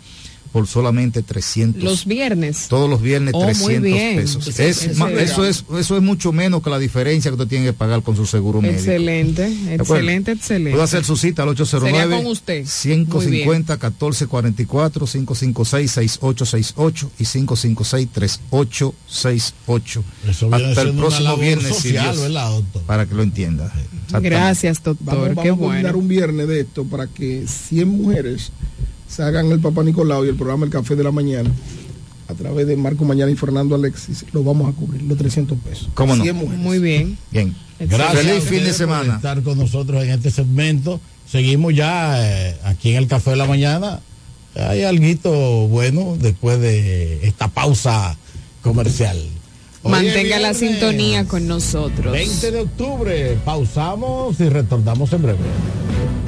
por solamente 300 Los viernes. todos los viernes Oh, muy 300 bien. pesos. Es ma- eso, es, eso es mucho menos que la diferencia que usted tiene que pagar con su seguro médico. Excelente, ¿De acuerdo? excelente, excelente. Puede hacer su cita al Sería 809 con usted. 550 1444 556 6868 y 556 3868. Eso Hasta el próximo viernes, si social, Dios- ¿verdad, doctor? para que lo entienda. Gracias, doctor. Vamos, Qué vamos a coordinar bueno. un viernes de esto para que 100 mujeres hagan el Papá Nicolau y el programa El Café de la Mañana a través de Marco Mañana y Fernando Alexis. Lo vamos a cubrir, los 300 pesos. ¿Cómo no? 100 mujeres. Muy bien. Bien. Gracias Feliz fin de por semana. estar con nosotros en este segmento. Seguimos ya eh, aquí en el Café de la Mañana. Hay algo bueno después de esta pausa comercial. Hoy Mantenga la sintonía con nosotros. 20 de octubre. Pausamos y retornamos en breve.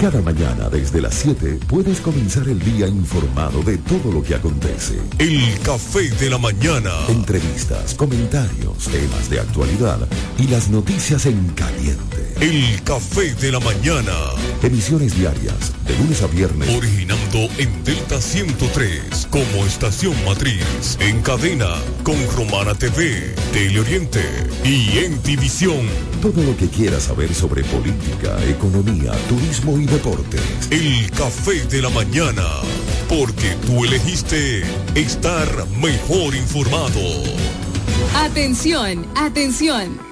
Cada mañana desde las 7 puedes comenzar el día informado de todo lo que acontece. El café de la mañana. Entrevistas, comentarios, temas de actualidad y las noticias en caliente. El café de la mañana. Emisiones diarias, de lunes a viernes. Originando en Delta 103 como estación matriz. En cadena con Romana TV, Teleoriente y en División. Todo lo que quieras saber sobre política, economía, turismo y deportes. El café de la mañana. Porque tú elegiste estar mejor informado. Atención, atención.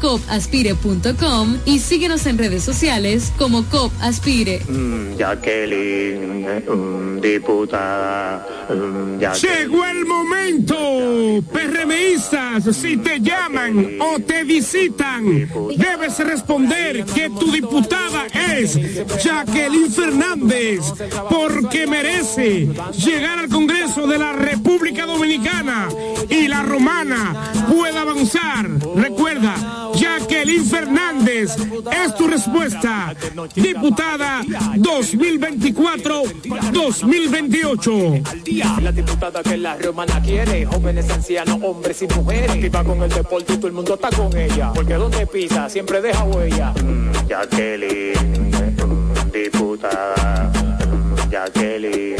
copaspire.com y síguenos en redes sociales como COP Aspire. Mm, Jacqueline, mm, diputada. mm, Jacqueline. Llegó el momento, PRMistas, si te llaman o te visitan, debes responder que tu diputada es Jacqueline Fernández, porque merece llegar al Congreso de la República Dominicana y la romana pueda avanzar. Recuerda, Jacqueline Fernández es tu respuesta, diputada 2024-2028. La diputada que la romana quiere, jóvenes, ancianos, hombres y mujeres. Activa con el deporte y todo el mundo está con ella. Porque donde pisa siempre deja huella. Mm, Jacqueline, diputada. Jacqueline,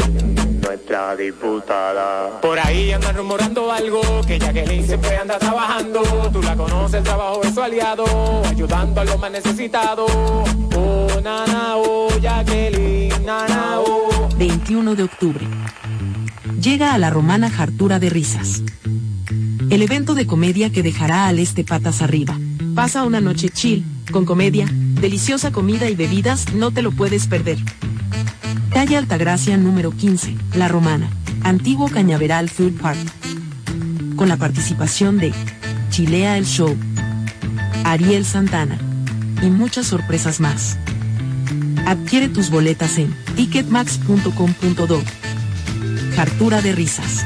nuestra diputada. Por ahí andan rumorando algo, que Jacqueline siempre anda trabajando. Tú la conoces, el trabajo es su aliado, ayudando a los más necesitados. Oh, nana, oh, Jacqueline, nana, oh. 21 de octubre. Llega a la romana Jartura de Risas. El evento de comedia que dejará al este patas arriba. Pasa una noche chill, con comedia, deliciosa comida y bebidas, no te lo puedes perder. Calle Altagracia número 15, La Romana, Antiguo Cañaveral Food Park. Con la participación de Chilea el Show, Ariel Santana y muchas sorpresas más. Adquiere tus boletas en ticketmax.com.do. Jartura de risas.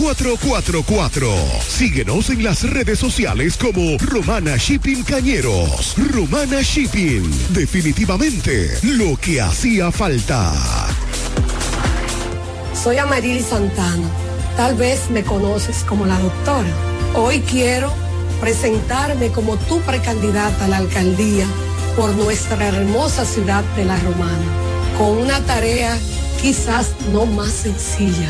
849-454-4444. Síguenos en las redes sociales como Romana Shipping Cañeros. Romana Shipping. Definitivamente lo que hacía falta. Soy Amarili Santana. Tal vez me conoces como la doctora. Hoy quiero presentarme como tu precandidata a la alcaldía por nuestra hermosa ciudad de La Romana, con una tarea quizás no más sencilla,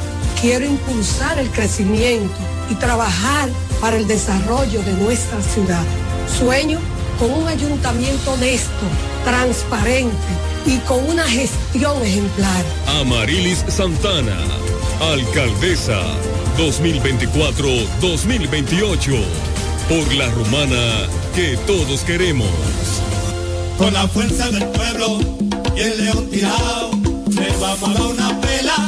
Quiero impulsar el crecimiento y trabajar para el desarrollo de nuestra ciudad. Sueño con un ayuntamiento honesto, transparente y con una gestión ejemplar. Amarilis Santana, alcaldesa 2024-2028. Por la romana que todos queremos. Con la fuerza del pueblo y el león tirado, le vamos a dar una pela.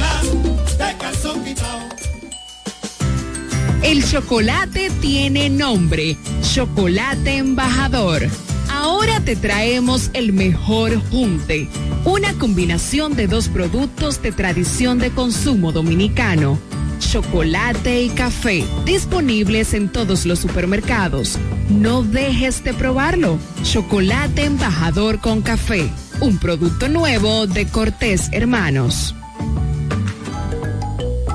El chocolate tiene nombre, Chocolate Embajador. Ahora te traemos el mejor junte, una combinación de dos productos de tradición de consumo dominicano, chocolate y café, disponibles en todos los supermercados. No dejes de probarlo. Chocolate Embajador con café, un producto nuevo de Cortés Hermanos.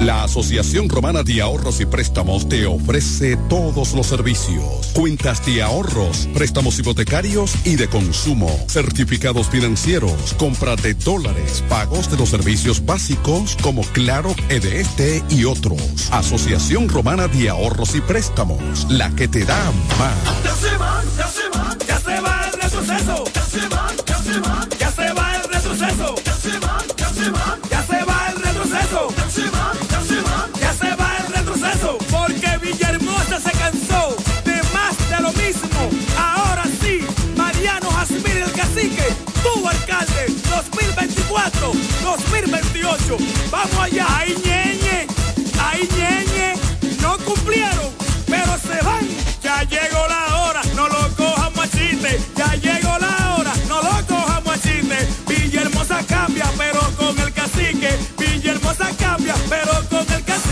La Asociación Romana de Ahorros y Préstamos te ofrece todos los servicios. Cuentas de ahorros, préstamos hipotecarios y de consumo, certificados financieros, compra de dólares, pagos de los servicios básicos como Claro, EDT y otros. Asociación Romana de Ahorros y Préstamos, la que te da más. Ya se va, ya se va, ya se va el retroceso. 2028. Vamos allá, ay ñeñe, ay ñeñe, no cumplieron, pero se van. Ya llegó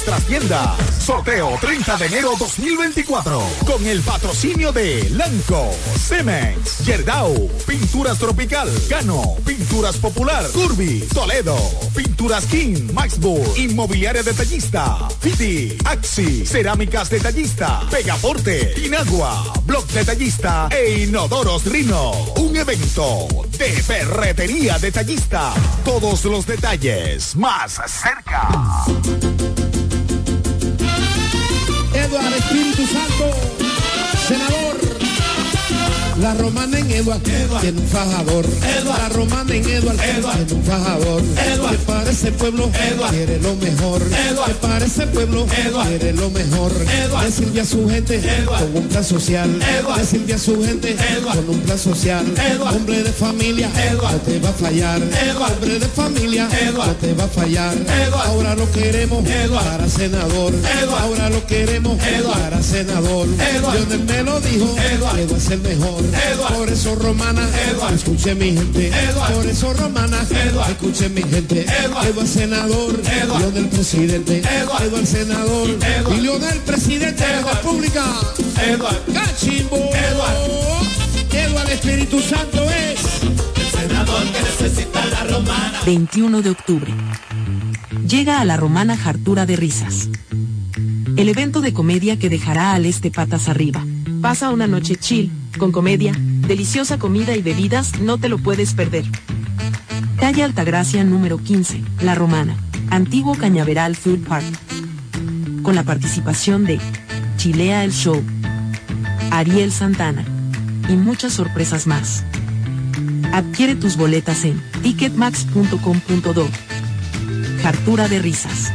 nuestras tiendas. Sorteo 30 de enero 2024. Con el patrocinio de Lanco, Cemex, Yerdau, Pinturas Tropical, Gano, Pinturas Popular, Curvi, Toledo, Pinturas King, Maxburg, Inmobiliaria Detallista, Fiti, Axi, Cerámicas Detallista, Pegaporte, Inagua, Blog Detallista e Inodoros Rino. Un evento de ferretería detallista. Todos los detalles más cerca. Eduardo Espíritu Santo, senador. La romana en Eduard, tiene un fajador. La romana en Eduard, tiene un fajador. Que para ese pueblo quiere lo mejor. Que para ese pueblo quiere lo mejor. Decirle a su gente con un plan social. Decirle a su gente con un plan social. Hombre de familia, no te va a fallar. Hombre de familia, no te va a fallar. Ahora lo queremos para senador. Ahora lo queremos para senador. Lionel me lo dijo, que va a ser mejor. Por eso romana, escuche mi gente. Por eso romana, escuche mi gente. Eduardo senador, Leonel presidente. Eduardo senador, y Leonel presidente de la República. Cachimbo. Eduardo Espíritu Santo es el senador que necesita la romana. 21 de octubre. Llega a la romana Hartura de Risas. El evento de comedia que dejará al este patas arriba. Pasa una noche chill, con comedia, deliciosa comida y bebidas, no te lo puedes perder. Calle Altagracia número 15, La Romana, Antiguo Cañaveral Food Park. Con la participación de Chilea el Show, Ariel Santana y muchas sorpresas más. Adquiere tus boletas en ticketmax.com.do. Hartura de risas.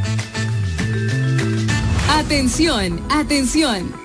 Atención, atención.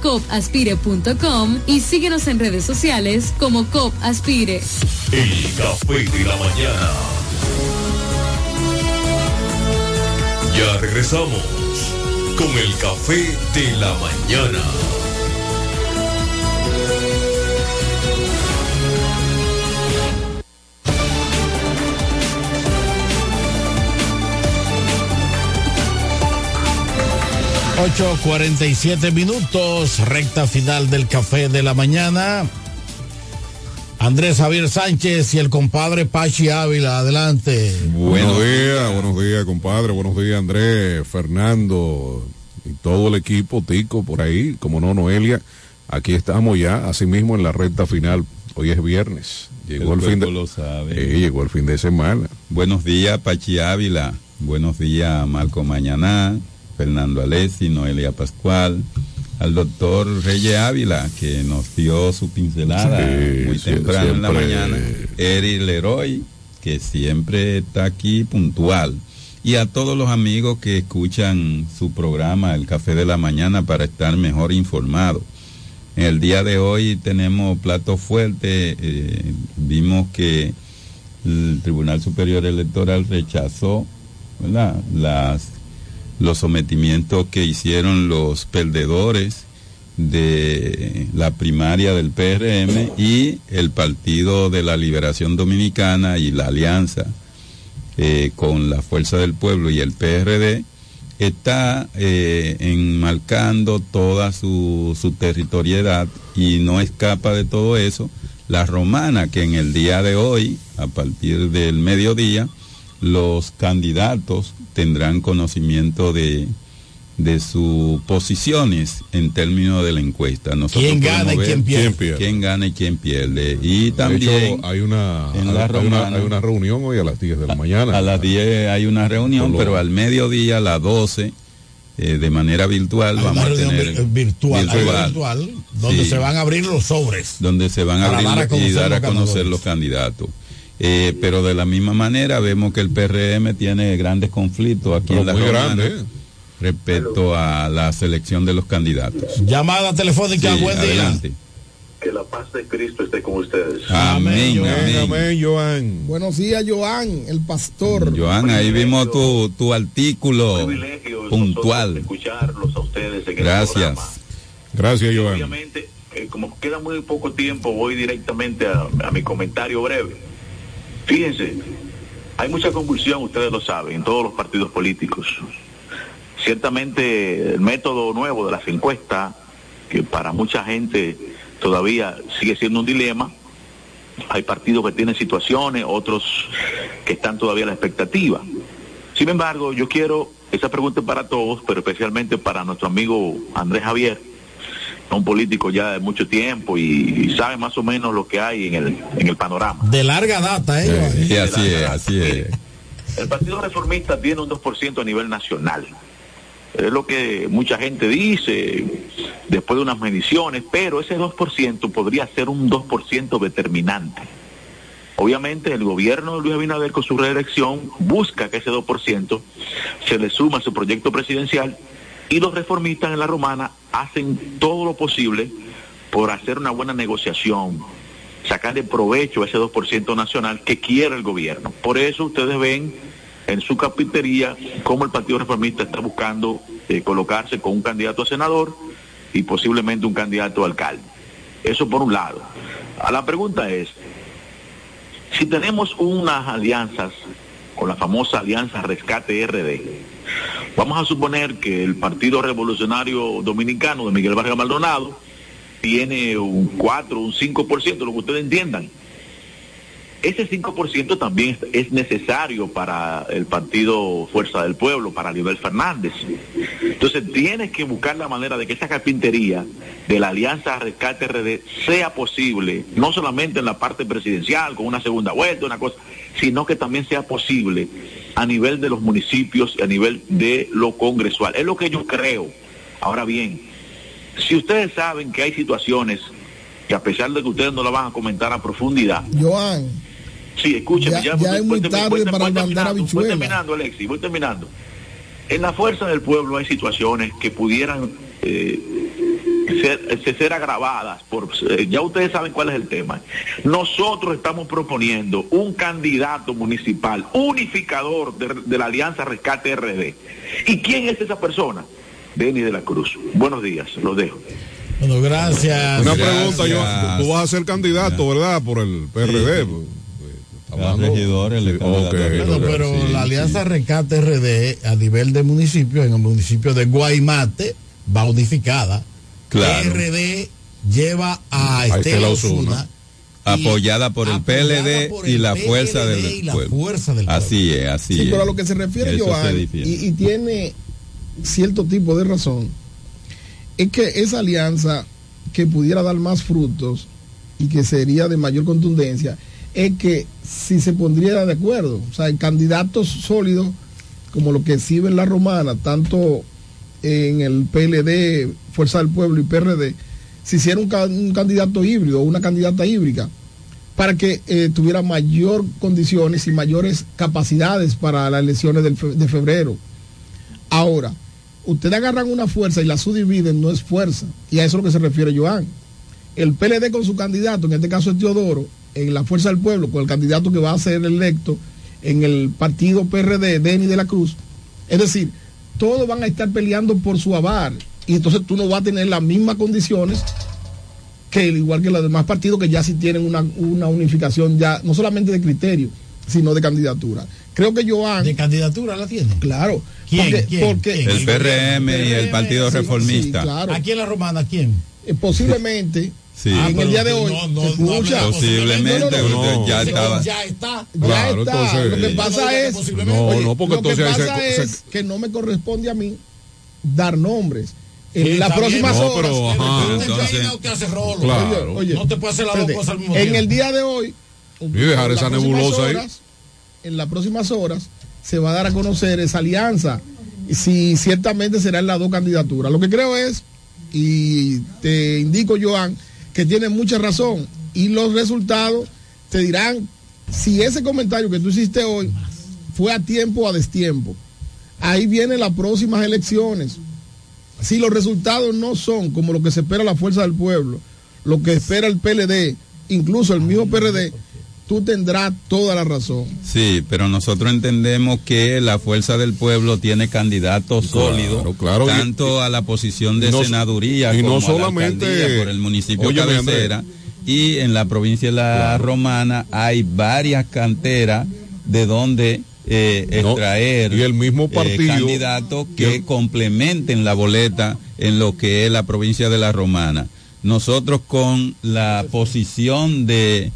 copaspire.com y síguenos en redes sociales como COP Aspire. El café de la mañana. Ya regresamos con el café de la mañana. Ocho cuarenta y siete minutos, recta final del café de la mañana. Andrés Javier Sánchez y el compadre Pachi Ávila, adelante. Buenos días, buenos días, compadre, buenos días, Andrés, Fernando y todo el equipo, Tico, por ahí, como no, Noelia. Aquí estamos ya, así mismo en la recta final. Hoy es viernes. Llegó el, fin de lo sabe. Eh, llegó el fin de semana. Buenos días, Pachi Ávila. Buenos días, Marco Mañaná, Fernando Alessi, Noelia Pascual, al doctor Reyes Ávila, que nos dio su pincelada Sí, muy temprano en la mañana. Eri Leroy, que siempre está aquí puntual. Y a todos los amigos que escuchan su programa, El Café de la Mañana, para estar mejor informados. En el día de hoy tenemos plato fuerte. eh, vimos que el Tribunal Superior Electoral rechazó ¿verdad? Las, los sometimientos que hicieron los perdedores de la primaria del PRM y el Partido de la Liberación Dominicana y la alianza eh, con la Fuerza del Pueblo y el PRD está eh, enmarcando toda su, su territorialidad y no escapa de todo eso la romana que en el día de hoy, a partir del mediodía, los candidatos tendrán conocimiento de, de sus posiciones en términos de la encuesta. Nosotros ¿Quién gana podemos y ver quién pierde? quién pierde. quién gana y quién pierde. Y De también hecho, hay una, en la hay, una, romana. hay una reunión hoy a las 10 de la mañana. a las 10 hay una reunión, pero al mediodía a las 12 eh, de manera virtual Hay vamos a tener vir- virtual, donde Sí. se van a abrir los sobres. donde se van a abrir dar a y conocer dar a conocer los candidatos. Eh, pero de la misma manera vemos que el PRM tiene grandes conflictos aquí Pero en la muy grande, ¿eh? respecto a la selección de los candidatos. Llamada telefónica, Sí, buen día. adelante. Que la paz de Cristo esté con ustedes. Amén, amén. Amén, Joan. Buenos días, Joan, el pastor. Joan, ahí vimos tu, tu artículo puntual. Escucharlos a ustedes en el Gracias. programa. Gracias, Joan. Obviamente, eh, como queda muy poco tiempo, voy directamente a, a mi comentario breve. Fíjense, hay mucha convulsión, ustedes lo saben, en todos los partidos políticos. Ciertamente el método nuevo de las encuestas, que para mucha gente todavía sigue siendo un dilema, hay partidos que tienen situaciones, otros que están todavía a la expectativa. Sin embargo, yo quiero, esa pregunta es para todos, pero especialmente para nuestro amigo Andrés Javier, un político ya de mucho tiempo y, y sabe más o menos lo que hay en el, en el panorama. De larga data, ¿eh? Sí, así es, así es. El Partido Reformista tiene un 2% a nivel nacional. Es lo que mucha gente dice después de unas mediciones, pero ese 2% podría ser un 2% determinante. Obviamente el gobierno de Luis Abinader con su reelección busca que ese 2% se le suma a su proyecto presidencial y los reformistas en la romana hacen todo lo posible por hacer una buena negociación, sacarle provecho a ese 2% nacional que quiere el gobierno. Por eso ustedes ven en su capitería cómo el Partido Reformista está buscando eh, colocarse con un candidato a senador y posiblemente un candidato a alcalde. Eso por un lado. A la pregunta es, si tenemos unas alianzas con la famosa alianza Rescate RD, vamos a suponer que el Partido Revolucionario Dominicano de Miguel Vargas Maldonado tiene un 4, un 5%, lo que ustedes entiendan. Ese 5% también es- es necesario para el partido Fuerza del Pueblo, para Leonel Fernández. Entonces tienes que buscar la manera de que esa carpintería de la Alianza Rescate RD sea posible, no solamente en la parte presidencial, con una segunda vuelta, una cosa, sino que también sea posible a nivel de los municipios y a nivel de lo congresual. Es lo que yo creo. Ahora bien, si ustedes saben que hay situaciones que a pesar de que ustedes no la van a comentar a profundidad, Joan, Sí, escúcheme, Ya- ya, es muy tarde voy- para voy mandar Voy terminando, Alexi, voy terminando. En la fuerza del pueblo hay situaciones que pudieran eh, ser, ser- ser agravadas. Por, eh, ya ustedes saben cuál es el tema. Nosotros estamos proponiendo un candidato municipal unificador de, de la Alianza Rescate RD. ¿Y quién es esa persona? Denis de la Cruz. Buenos días, los dejo. Bueno, gracias. Una pregunta, yo, tú vas a ser candidato, ¿verdad? Por el PRD. Regidores Sí, ok, a regidores. ok. Pero Sí, la sí, Alianza Rescate RD a nivel de municipio, en el municipio de Guaymate, va unificada. Claro. RD lleva a Estela la Osuna. Apoyada por el apoyada PLD por y la fuerza del y la pueblo. fuerza del pueblo. Así es, así Sí, es. pero a lo que se refiere Eso Joan, y, y tiene cierto tipo de razón, es que esa alianza que pudiera dar más frutos y que sería de mayor contundencia, es que si se pondría de acuerdo, o sea, en candidatos sólidos como lo que exhibe en la romana, tanto en el PLD, Fuerza del Pueblo y PRD, si hiciera un, ca- un candidato híbrido o una candidata híbrida, para que eh, tuviera mayor condiciones y mayores capacidades para las elecciones del de febrero. Ahora, ustedes agarran una fuerza y la subdividen, no es fuerza. Y a eso es lo que se refiere Joan. El PLD con su candidato, en este caso es Teodoro, en la fuerza del pueblo, con el candidato que va a ser electo en el partido PRD, Denis de la Cruz. Es decir, todos van a estar peleando por su avar. Y entonces tú no vas a tener las mismas condiciones que el- igual que los demás partidos que ya sí tienen una, una unificación ya, no solamente de criterio, sino de candidatura. Creo que Joan... ¿De candidatura la tiene? Claro. ¿Quién? Porque, ¿Quién? porque- ¿Quién? El PRM y el Partido sí, Reformista. sí, claro. Aquí en la romana, ¿quién? Eh, posiblemente Sí. en Ah, el pero día de hoy no, se no escucha. hable Posiblemente, No, no, no. usted ya estaba- Ya está. ya Claro, está. entonces- lo que Sí. pasa No, es posiblemente. No, Oye, no, porque lo que entonces ahí se- pasa se- es que no me corresponde a mí dar nombres. En Sí, las próximas. No, horas. pero, ajá, entonces- no te hace rolo. Claro. Oye, no te puede hacer las dos cosas al mismo En tiempo. el día de hoy. Y dejar en esa las próximas nebulosa ahí. horas, En las próximas horas se va a dar a conocer esa alianza. y Si ciertamente serán las dos candidaturas. Lo que creo es, y te indico, Joan, que tiene mucha razón. Y los resultados te dirán si ese comentario que tú hiciste hoy fue a tiempo o a destiempo. Ahí vienen las próximas elecciones. Si los resultados no son como lo que se espera la fuerza del pueblo, lo que espera el PLD, incluso el mismo PRD, tú tendrás toda la razón. Sí, pero nosotros entendemos que la fuerza del pueblo tiene candidatos sólidos, claro, y- tanto a la posición de y no- senaduría y no como a la alcaldía por el municipio Óyeme, cabecera. Y en la provincia de la Romana hay varias canteras de donde eh, No, extraer y el mismo eh, partido- candidatos que complementen la boleta en lo que es la provincia de la Romana. Nosotros con la posición de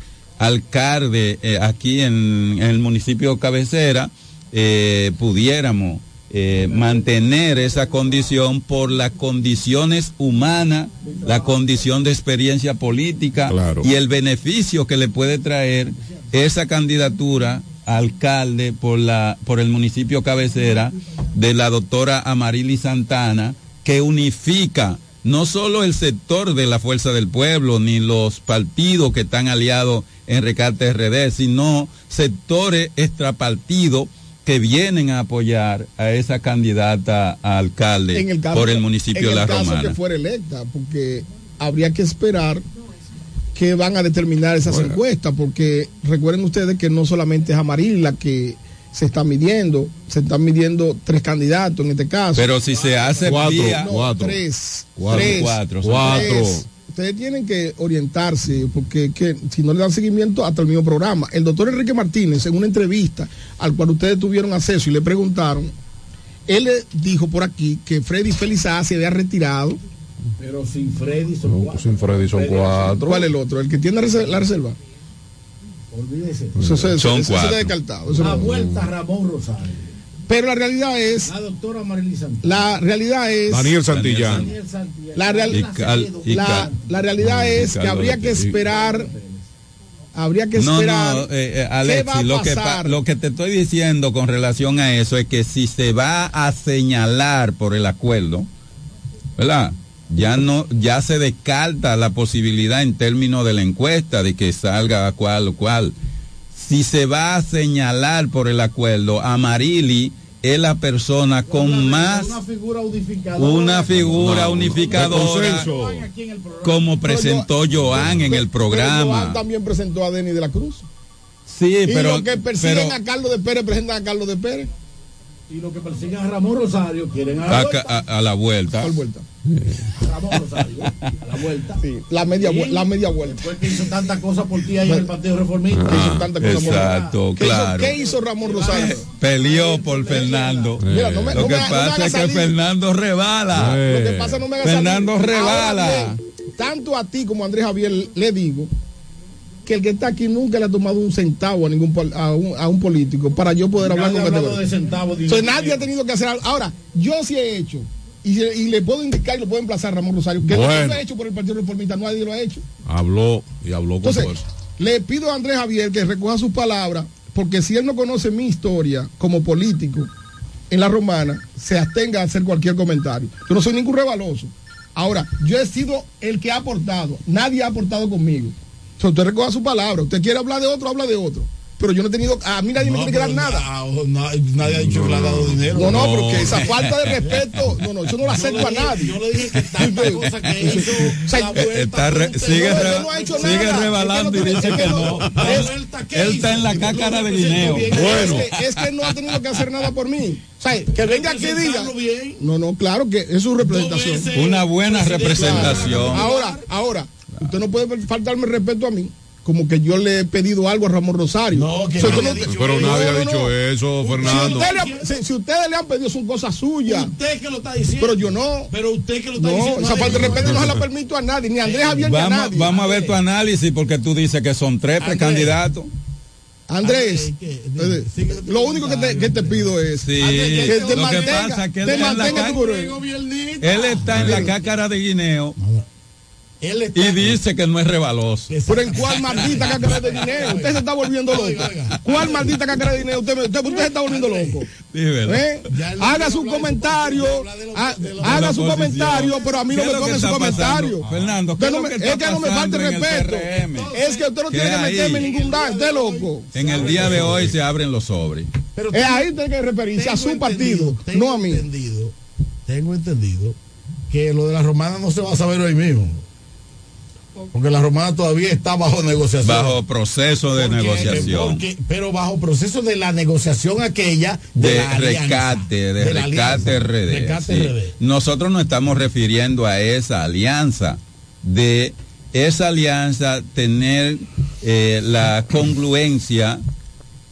alcalde eh, aquí en, en el municipio cabecera eh, pudiéramos eh, mantener esa condición por las condiciones humanas, la condición de experiencia política y el beneficio que le puede traer esa candidatura a alcalde por la por el municipio cabecera de la doctora Amarili Santana que unifica no solo el sector de la Fuerza del Pueblo ni los partidos que están aliados en Recarte RD, sino sectores extrapartidos que vienen a apoyar a esa candidata a alcalde En el caso, por el municipio en de La el caso Romana. que fuera electa, porque habría que esperar que van a determinar esas encuestas, porque recuerden ustedes que no solamente es Amaril la que se está midiendo, se están midiendo tres candidatos en este caso. Pero si se hace cuatro, vía- no, cuatro. tres, Cuatro. tres, Cuatro. Ustedes tienen que orientarse, porque que, si no le dan seguimiento hasta el mismo programa. El doctor Enrique Martínez, en una entrevista al cual ustedes tuvieron acceso y le preguntaron, él le dijo por aquí que Freddy Felizá se había retirado. Pero sin Freddy son No, cuatro. pues sin Freddy son cuatro. ¿Cuál es el otro? ¿El que tiene la reserva? Olvídese. Eso, se- Son eso cuatro. ha descartado. eso La no. vuelta a Ramón Rosario. Pero la realidad es, La doctora Marily Santana. la realidad es... Daniel Santillán. Daniel Santillán. La, real- la- Cal- la realidad es que habría que esperar, habría que esperar no, eh, eh, qué Alexi, va a lo, que, lo que te estoy diciendo con relación a eso es que si se va a señalar por el acuerdo, ¿verdad? Ya no, ya se descarta la posibilidad en términos de la encuesta de que salga cual o cual. Si se va a señalar por el acuerdo, Amarili es la persona con más Una figura unificadora. una figura No, unificadora de consenso. como presentó Joan en el Pero Joan programa. también presentó a Denis de la Cruz. Sí, y pero, los que persiguen pero a Carlos de Pérez presentan a Carlos de Pérez. Y los que persiguen a Ramón Rosario quieren a la a, vuelta. a- a la vuelta. ¿Cuál vuelta? Ramón Rosario. A la vuelta. Sí, la media, Y la media vuelta. Después que hizo tantas cosas por ti ahí en el Partido Reformista. Que hizo por- Exacto, ¿Qué hizo- claro. ¿Qué hizo Ramón Rosario? Peleó por Fernando. Mira, no me- Lo no que me- no me pasa es que. Fernando rebala. Lo que pasa no me haga Fernando salir. rebala. Ahora bien, tanto a ti como a Andrés Javier le digo que el que está aquí nunca le ha tomado un centavo a ningún a un, a un político para yo poder hablar Nadie con ha hablado categoría. de centavos. O sea, nadie ha tenido que hacer algo. Ahora, yo sí he hecho, y, y le puedo indicar y lo puedo emplazar a Ramón Rosario, que Bueno. no lo ha hecho por el Partido Reformista, nadie lo ha hecho. Habló y habló con Entonces, fuerza. le pido a Andrés Javier que recoja sus palabras, porque si él no conoce mi historia como político en la romana, se abstenga a hacer cualquier comentario. Yo no soy ningún rebaloso. Ahora, yo he sido el que ha aportado, nadie ha aportado conmigo. O sea, usted recoja su palabra, usted quiere hablar de otro, habla de otro. Pero yo no he tenido, a mí nadie me tiene que dar nada. nadie ha dicho que le ha dado dinero. No, no, porque esa falta de respeto, no, no, eso no lo acepto a nadie. Yo le dije que cosas que hizo. O sea, la vuelta Está re- con sigue, usted. re- no ha hecho sigue nada. rebalando y Es que no dice que no. no- La es- Él está en la cácara de guineo. Bueno. Es que, es que no ha tenido que hacer nada por mí. O sea, que venga aquí y diga. Bien. No, no, claro que es su representación. Una buena Presidente, representación. Ahora, ahora, usted no puede faltarme el respeto a mí, como que yo le he pedido algo a Ramón Rosario. No, que O sea, usted ha dicho Pero no, nadie no, ha no. dicho eso, Si, Fernando. usted le ha- si- si ustedes le han pedido son cosas suyas, Usted que lo está diciendo. pero yo no. Pero usted que lo está No, diciendo. esa falta de respeto no se la permito a nadie, ni a Andrés Javier ni a Vamos, nadie. vamos a ver tu análisis porque tú dices que son tres Andrés. precandidatos. Andrés, eh, lo único que te, que te pido es Sí, que lo te que mantenga, pasa es que él te está en la mantenga tu. Él está en la cácara de guineo y dice que no es rebaloso. Pero en cuál maldita cácara de dinero, usted se está volviendo loco. ¿Cuál maldita cácara de dinero? Usted, usted, usted se está volviendo loco. ¿Eh? Haga su comentario, ha- haga su comentario, pero a mí no ¿Qué me tome su comentario. Fernando, ¿qué Usted es no lo me- que es está que no me falte respeto. Es que usted no ¿Qué tiene que meterme en ningún daño, usted loco. En el día de hoy se abren los sobres. Es ahí tiene que referirse a su partido, no a mí. tengo entendido que lo de la romana no se va a saber hoy mismo. Porque la romana todavía está bajo negociación. Bajo proceso de Porque- negociación. porque- pero bajo proceso de la negociación aquella de, de la alianza, rescate, de, de rescate alianza, RD. rescate sí. RD. Nosotros nos estamos refiriendo a esa alianza, de esa alianza tener eh, la congruencia,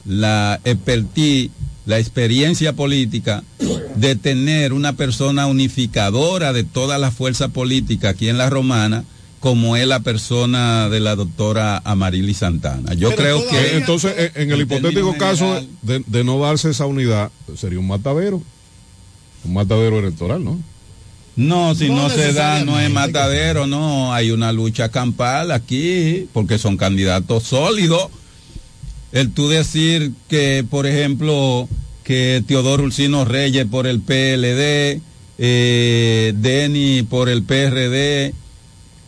la expertise, la experiencia política de tener una persona unificadora de todas las fuerzas políticas aquí en la Romana, como es la persona de la doctora Amarili Santana. Yo creo que... Entonces, en, en el hipotético caso general- de, de no darse esa unidad, sería un matadero. Un matadero electoral, ¿no? No, si No no, se da, no es matadero, no, hay una lucha campal aquí, porque son candidatos sólidos. El tú decir que, por ejemplo, que Teodoro Ulcino Reyes por el PLD, eh, Denny por el PRD,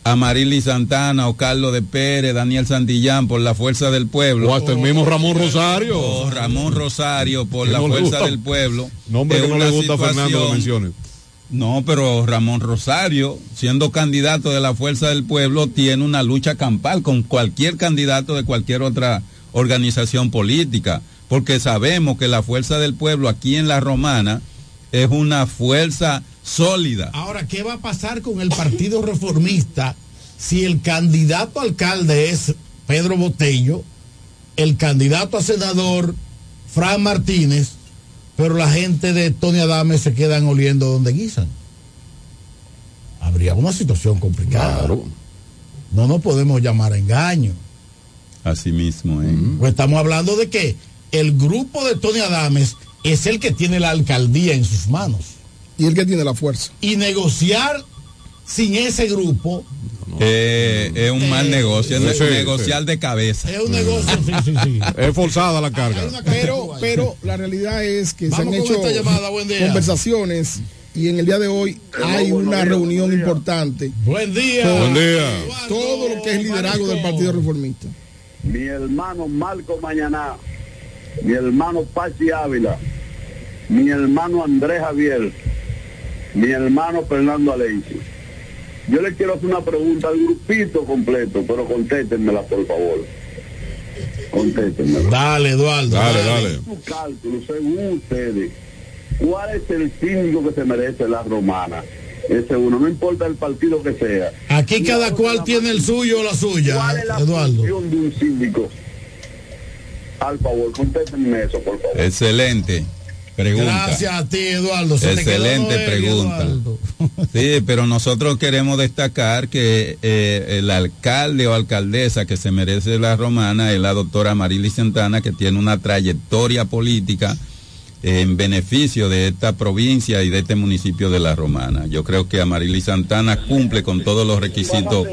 Amarili Santana o Carlos de Pérez, Daniel Santillán por la Fuerza del Pueblo. O hasta el mismo Ramón Rosario. O Ramón Rosario por la no Fuerza del Pueblo. Nombre que no le gusta a Fernando no, pero Ramón Rosario, siendo candidato de la Fuerza del Pueblo, tiene una lucha campal con cualquier candidato de cualquier otra organización política, porque sabemos que la Fuerza del Pueblo aquí en la Romana es una fuerza sólida. Ahora, ¿qué va a pasar con el Partido Reformista si el candidato a alcalde es Pedro Botello, el candidato a senador Fran Martínez, pero la gente de Tony Adame se quedan oliendo donde guisan? Habría una situación complicada. No nos podemos llamar a engaño. Así mismo, ¿eh? Pues estamos hablando de que el grupo de Tony Adames es el que tiene la alcaldía en sus manos. Y el que tiene la fuerza. Y negociar sin ese grupo Eh, es un mal negocio, es Sí, negociar sí. de cabeza. es un negocio. sí, sí, sí. Es forzada la carga. Pero, pero la realidad es que se han hecho llamada, conversaciones y en el día de hoy hay una reunión importante. Buen día. con Buen día. Todo lo que es liderazgo del Partido Reformista. mi hermano Marco Mañaná, mi hermano Pachi Ávila, mi hermano Andrés Javier, mi hermano Fernando Alenci. Yo le quiero hacer una pregunta al grupito completo, pero contéstenmela, por favor. Contéstenmela. Dale, Eduardo. Dale, dale. Su cálculo, según ustedes, ¿cuál es el síndico que se merece la romana? Ese uno, no importa el partido que sea. Aquí cada cual tiene el suyo o la suya, ¿Cuál es la Eduardo. función de un síndico? Al favor, contéstenme eso, por favor. Excelente pregunta. Gracias a ti, Eduardo. Se Excelente pregunta. Eduardo. Sí, pero nosotros queremos destacar que eh, el alcalde o alcaldesa que se merece la romana es la doctora Marily Santana, que tiene una trayectoria política en beneficio de esta provincia y de este municipio de la romana. Yo creo que Amarili Santana cumple con todos los requisitos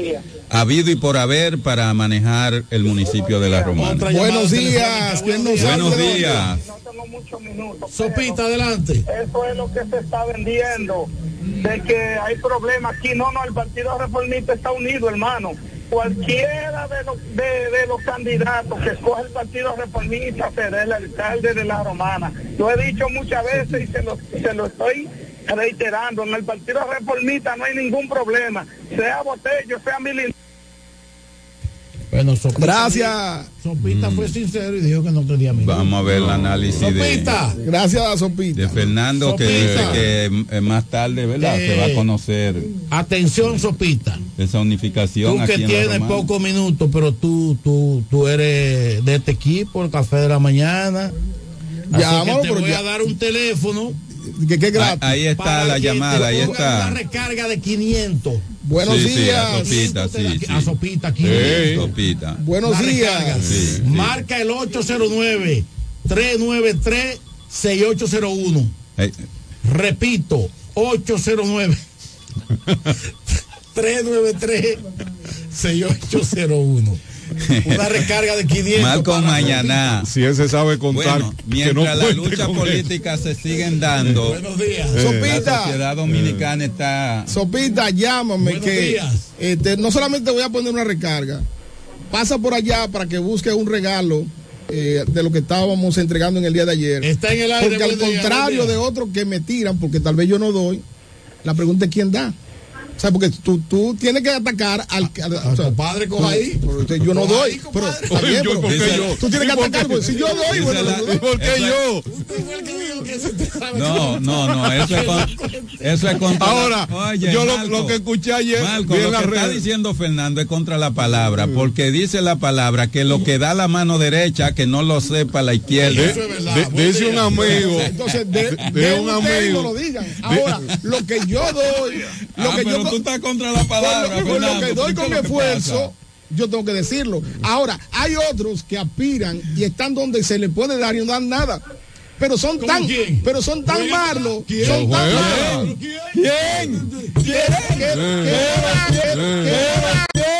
habido y por haber para manejar el municipio de la romana. Buenos días, ¿quién nos Buenos habla? días. Sopita, adelante. Eso es lo que se está vendiendo, de que hay problemas aquí. No, no, el Partido Reformista está unido, hermano. Cualquiera de los, de, de los candidatos que escoge el Partido Reformista será el alcalde de la Romana. Lo he dicho muchas veces y se lo, se lo estoy reiterando. En el Partido Reformista no hay ningún problema. Sea Botello, sea Milin. Bueno, Sopita, Gracias. Sopita fue sincero y dijo que no quería mí. Vamos a ver el análisis de, Sopita. Gracias, Sopita. de Fernando que Sopita. dice que eh, más tarde, ¿verdad? Eh, Se va a conocer Atención, Sopita. esa unificación Tú aquí que tienes pocos minutos, pero tú, tú, tú eres de este equipo, el café de la mañana. Así que te voy ya- a dar un teléfono Que, que es Ah, gratis. Ahí está para la llamada, ahí está. Una recarga de 500 Buenos Sí, sí, días. a Sopita, sí, sí. A Sopita aquí. Sí, Sopita. Buenos La días. Sí, sí. Marca el 809-393-6801. Eh, Repito, 809 393-6801. Una recarga de 500. Marco para Mañana. Si ese sabe contar, Bueno, que mientras no las luchas políticas se siguen dando, Buenos días. la Sopita. sociedad dominicana está... Sopita, llámame Buenos que días. este, no solamente voy a poner una recarga, pasa por allá para que busque un regalo eh, de lo que estábamos entregando en el día de ayer. Está en el aire, Porque al día, contrario de otros que me tiran, porque tal vez yo no doy, la pregunta es quién da. Sea, porque tú, tú tienes que atacar al... al- o sea, compadre, coja ahí. pero yo no doy. pero, compadre. está bien, Yo, pero ¿por qué dice- yo? Tú tienes que ¿Y por atacar, porque si yo doy, bueno, la- tú doy. ¿Por qué yo? Usted fue el que dijo que se te sabe No, no, no, eso es, con- eso es contra... Ahora, la- Oye, yo lo, Marco, lo que escuché ayer, Marco, lo que está diciendo Fernando es contra la palabra, porque dice la palabra que lo que da la mano derecha, que no lo sepa la izquierda. De- Eso es verdad. de- dice un amigo, Entonces, de, de, de un amigo. lo digan. Ahora, lo que yo doy, lo Ah, que yo tú estás contra la con palabra, lo, con lo que doy ¿qué con esfuerzo, yo tengo que decirlo. Ahora, hay otros que aspiran y están donde se les puede dar y no dan nada. Pero son ¿Cómo tan, quién? pero son tan malos, son tan malos. ¿Quién? ¿Quién? ¿Quién? ¿Quién?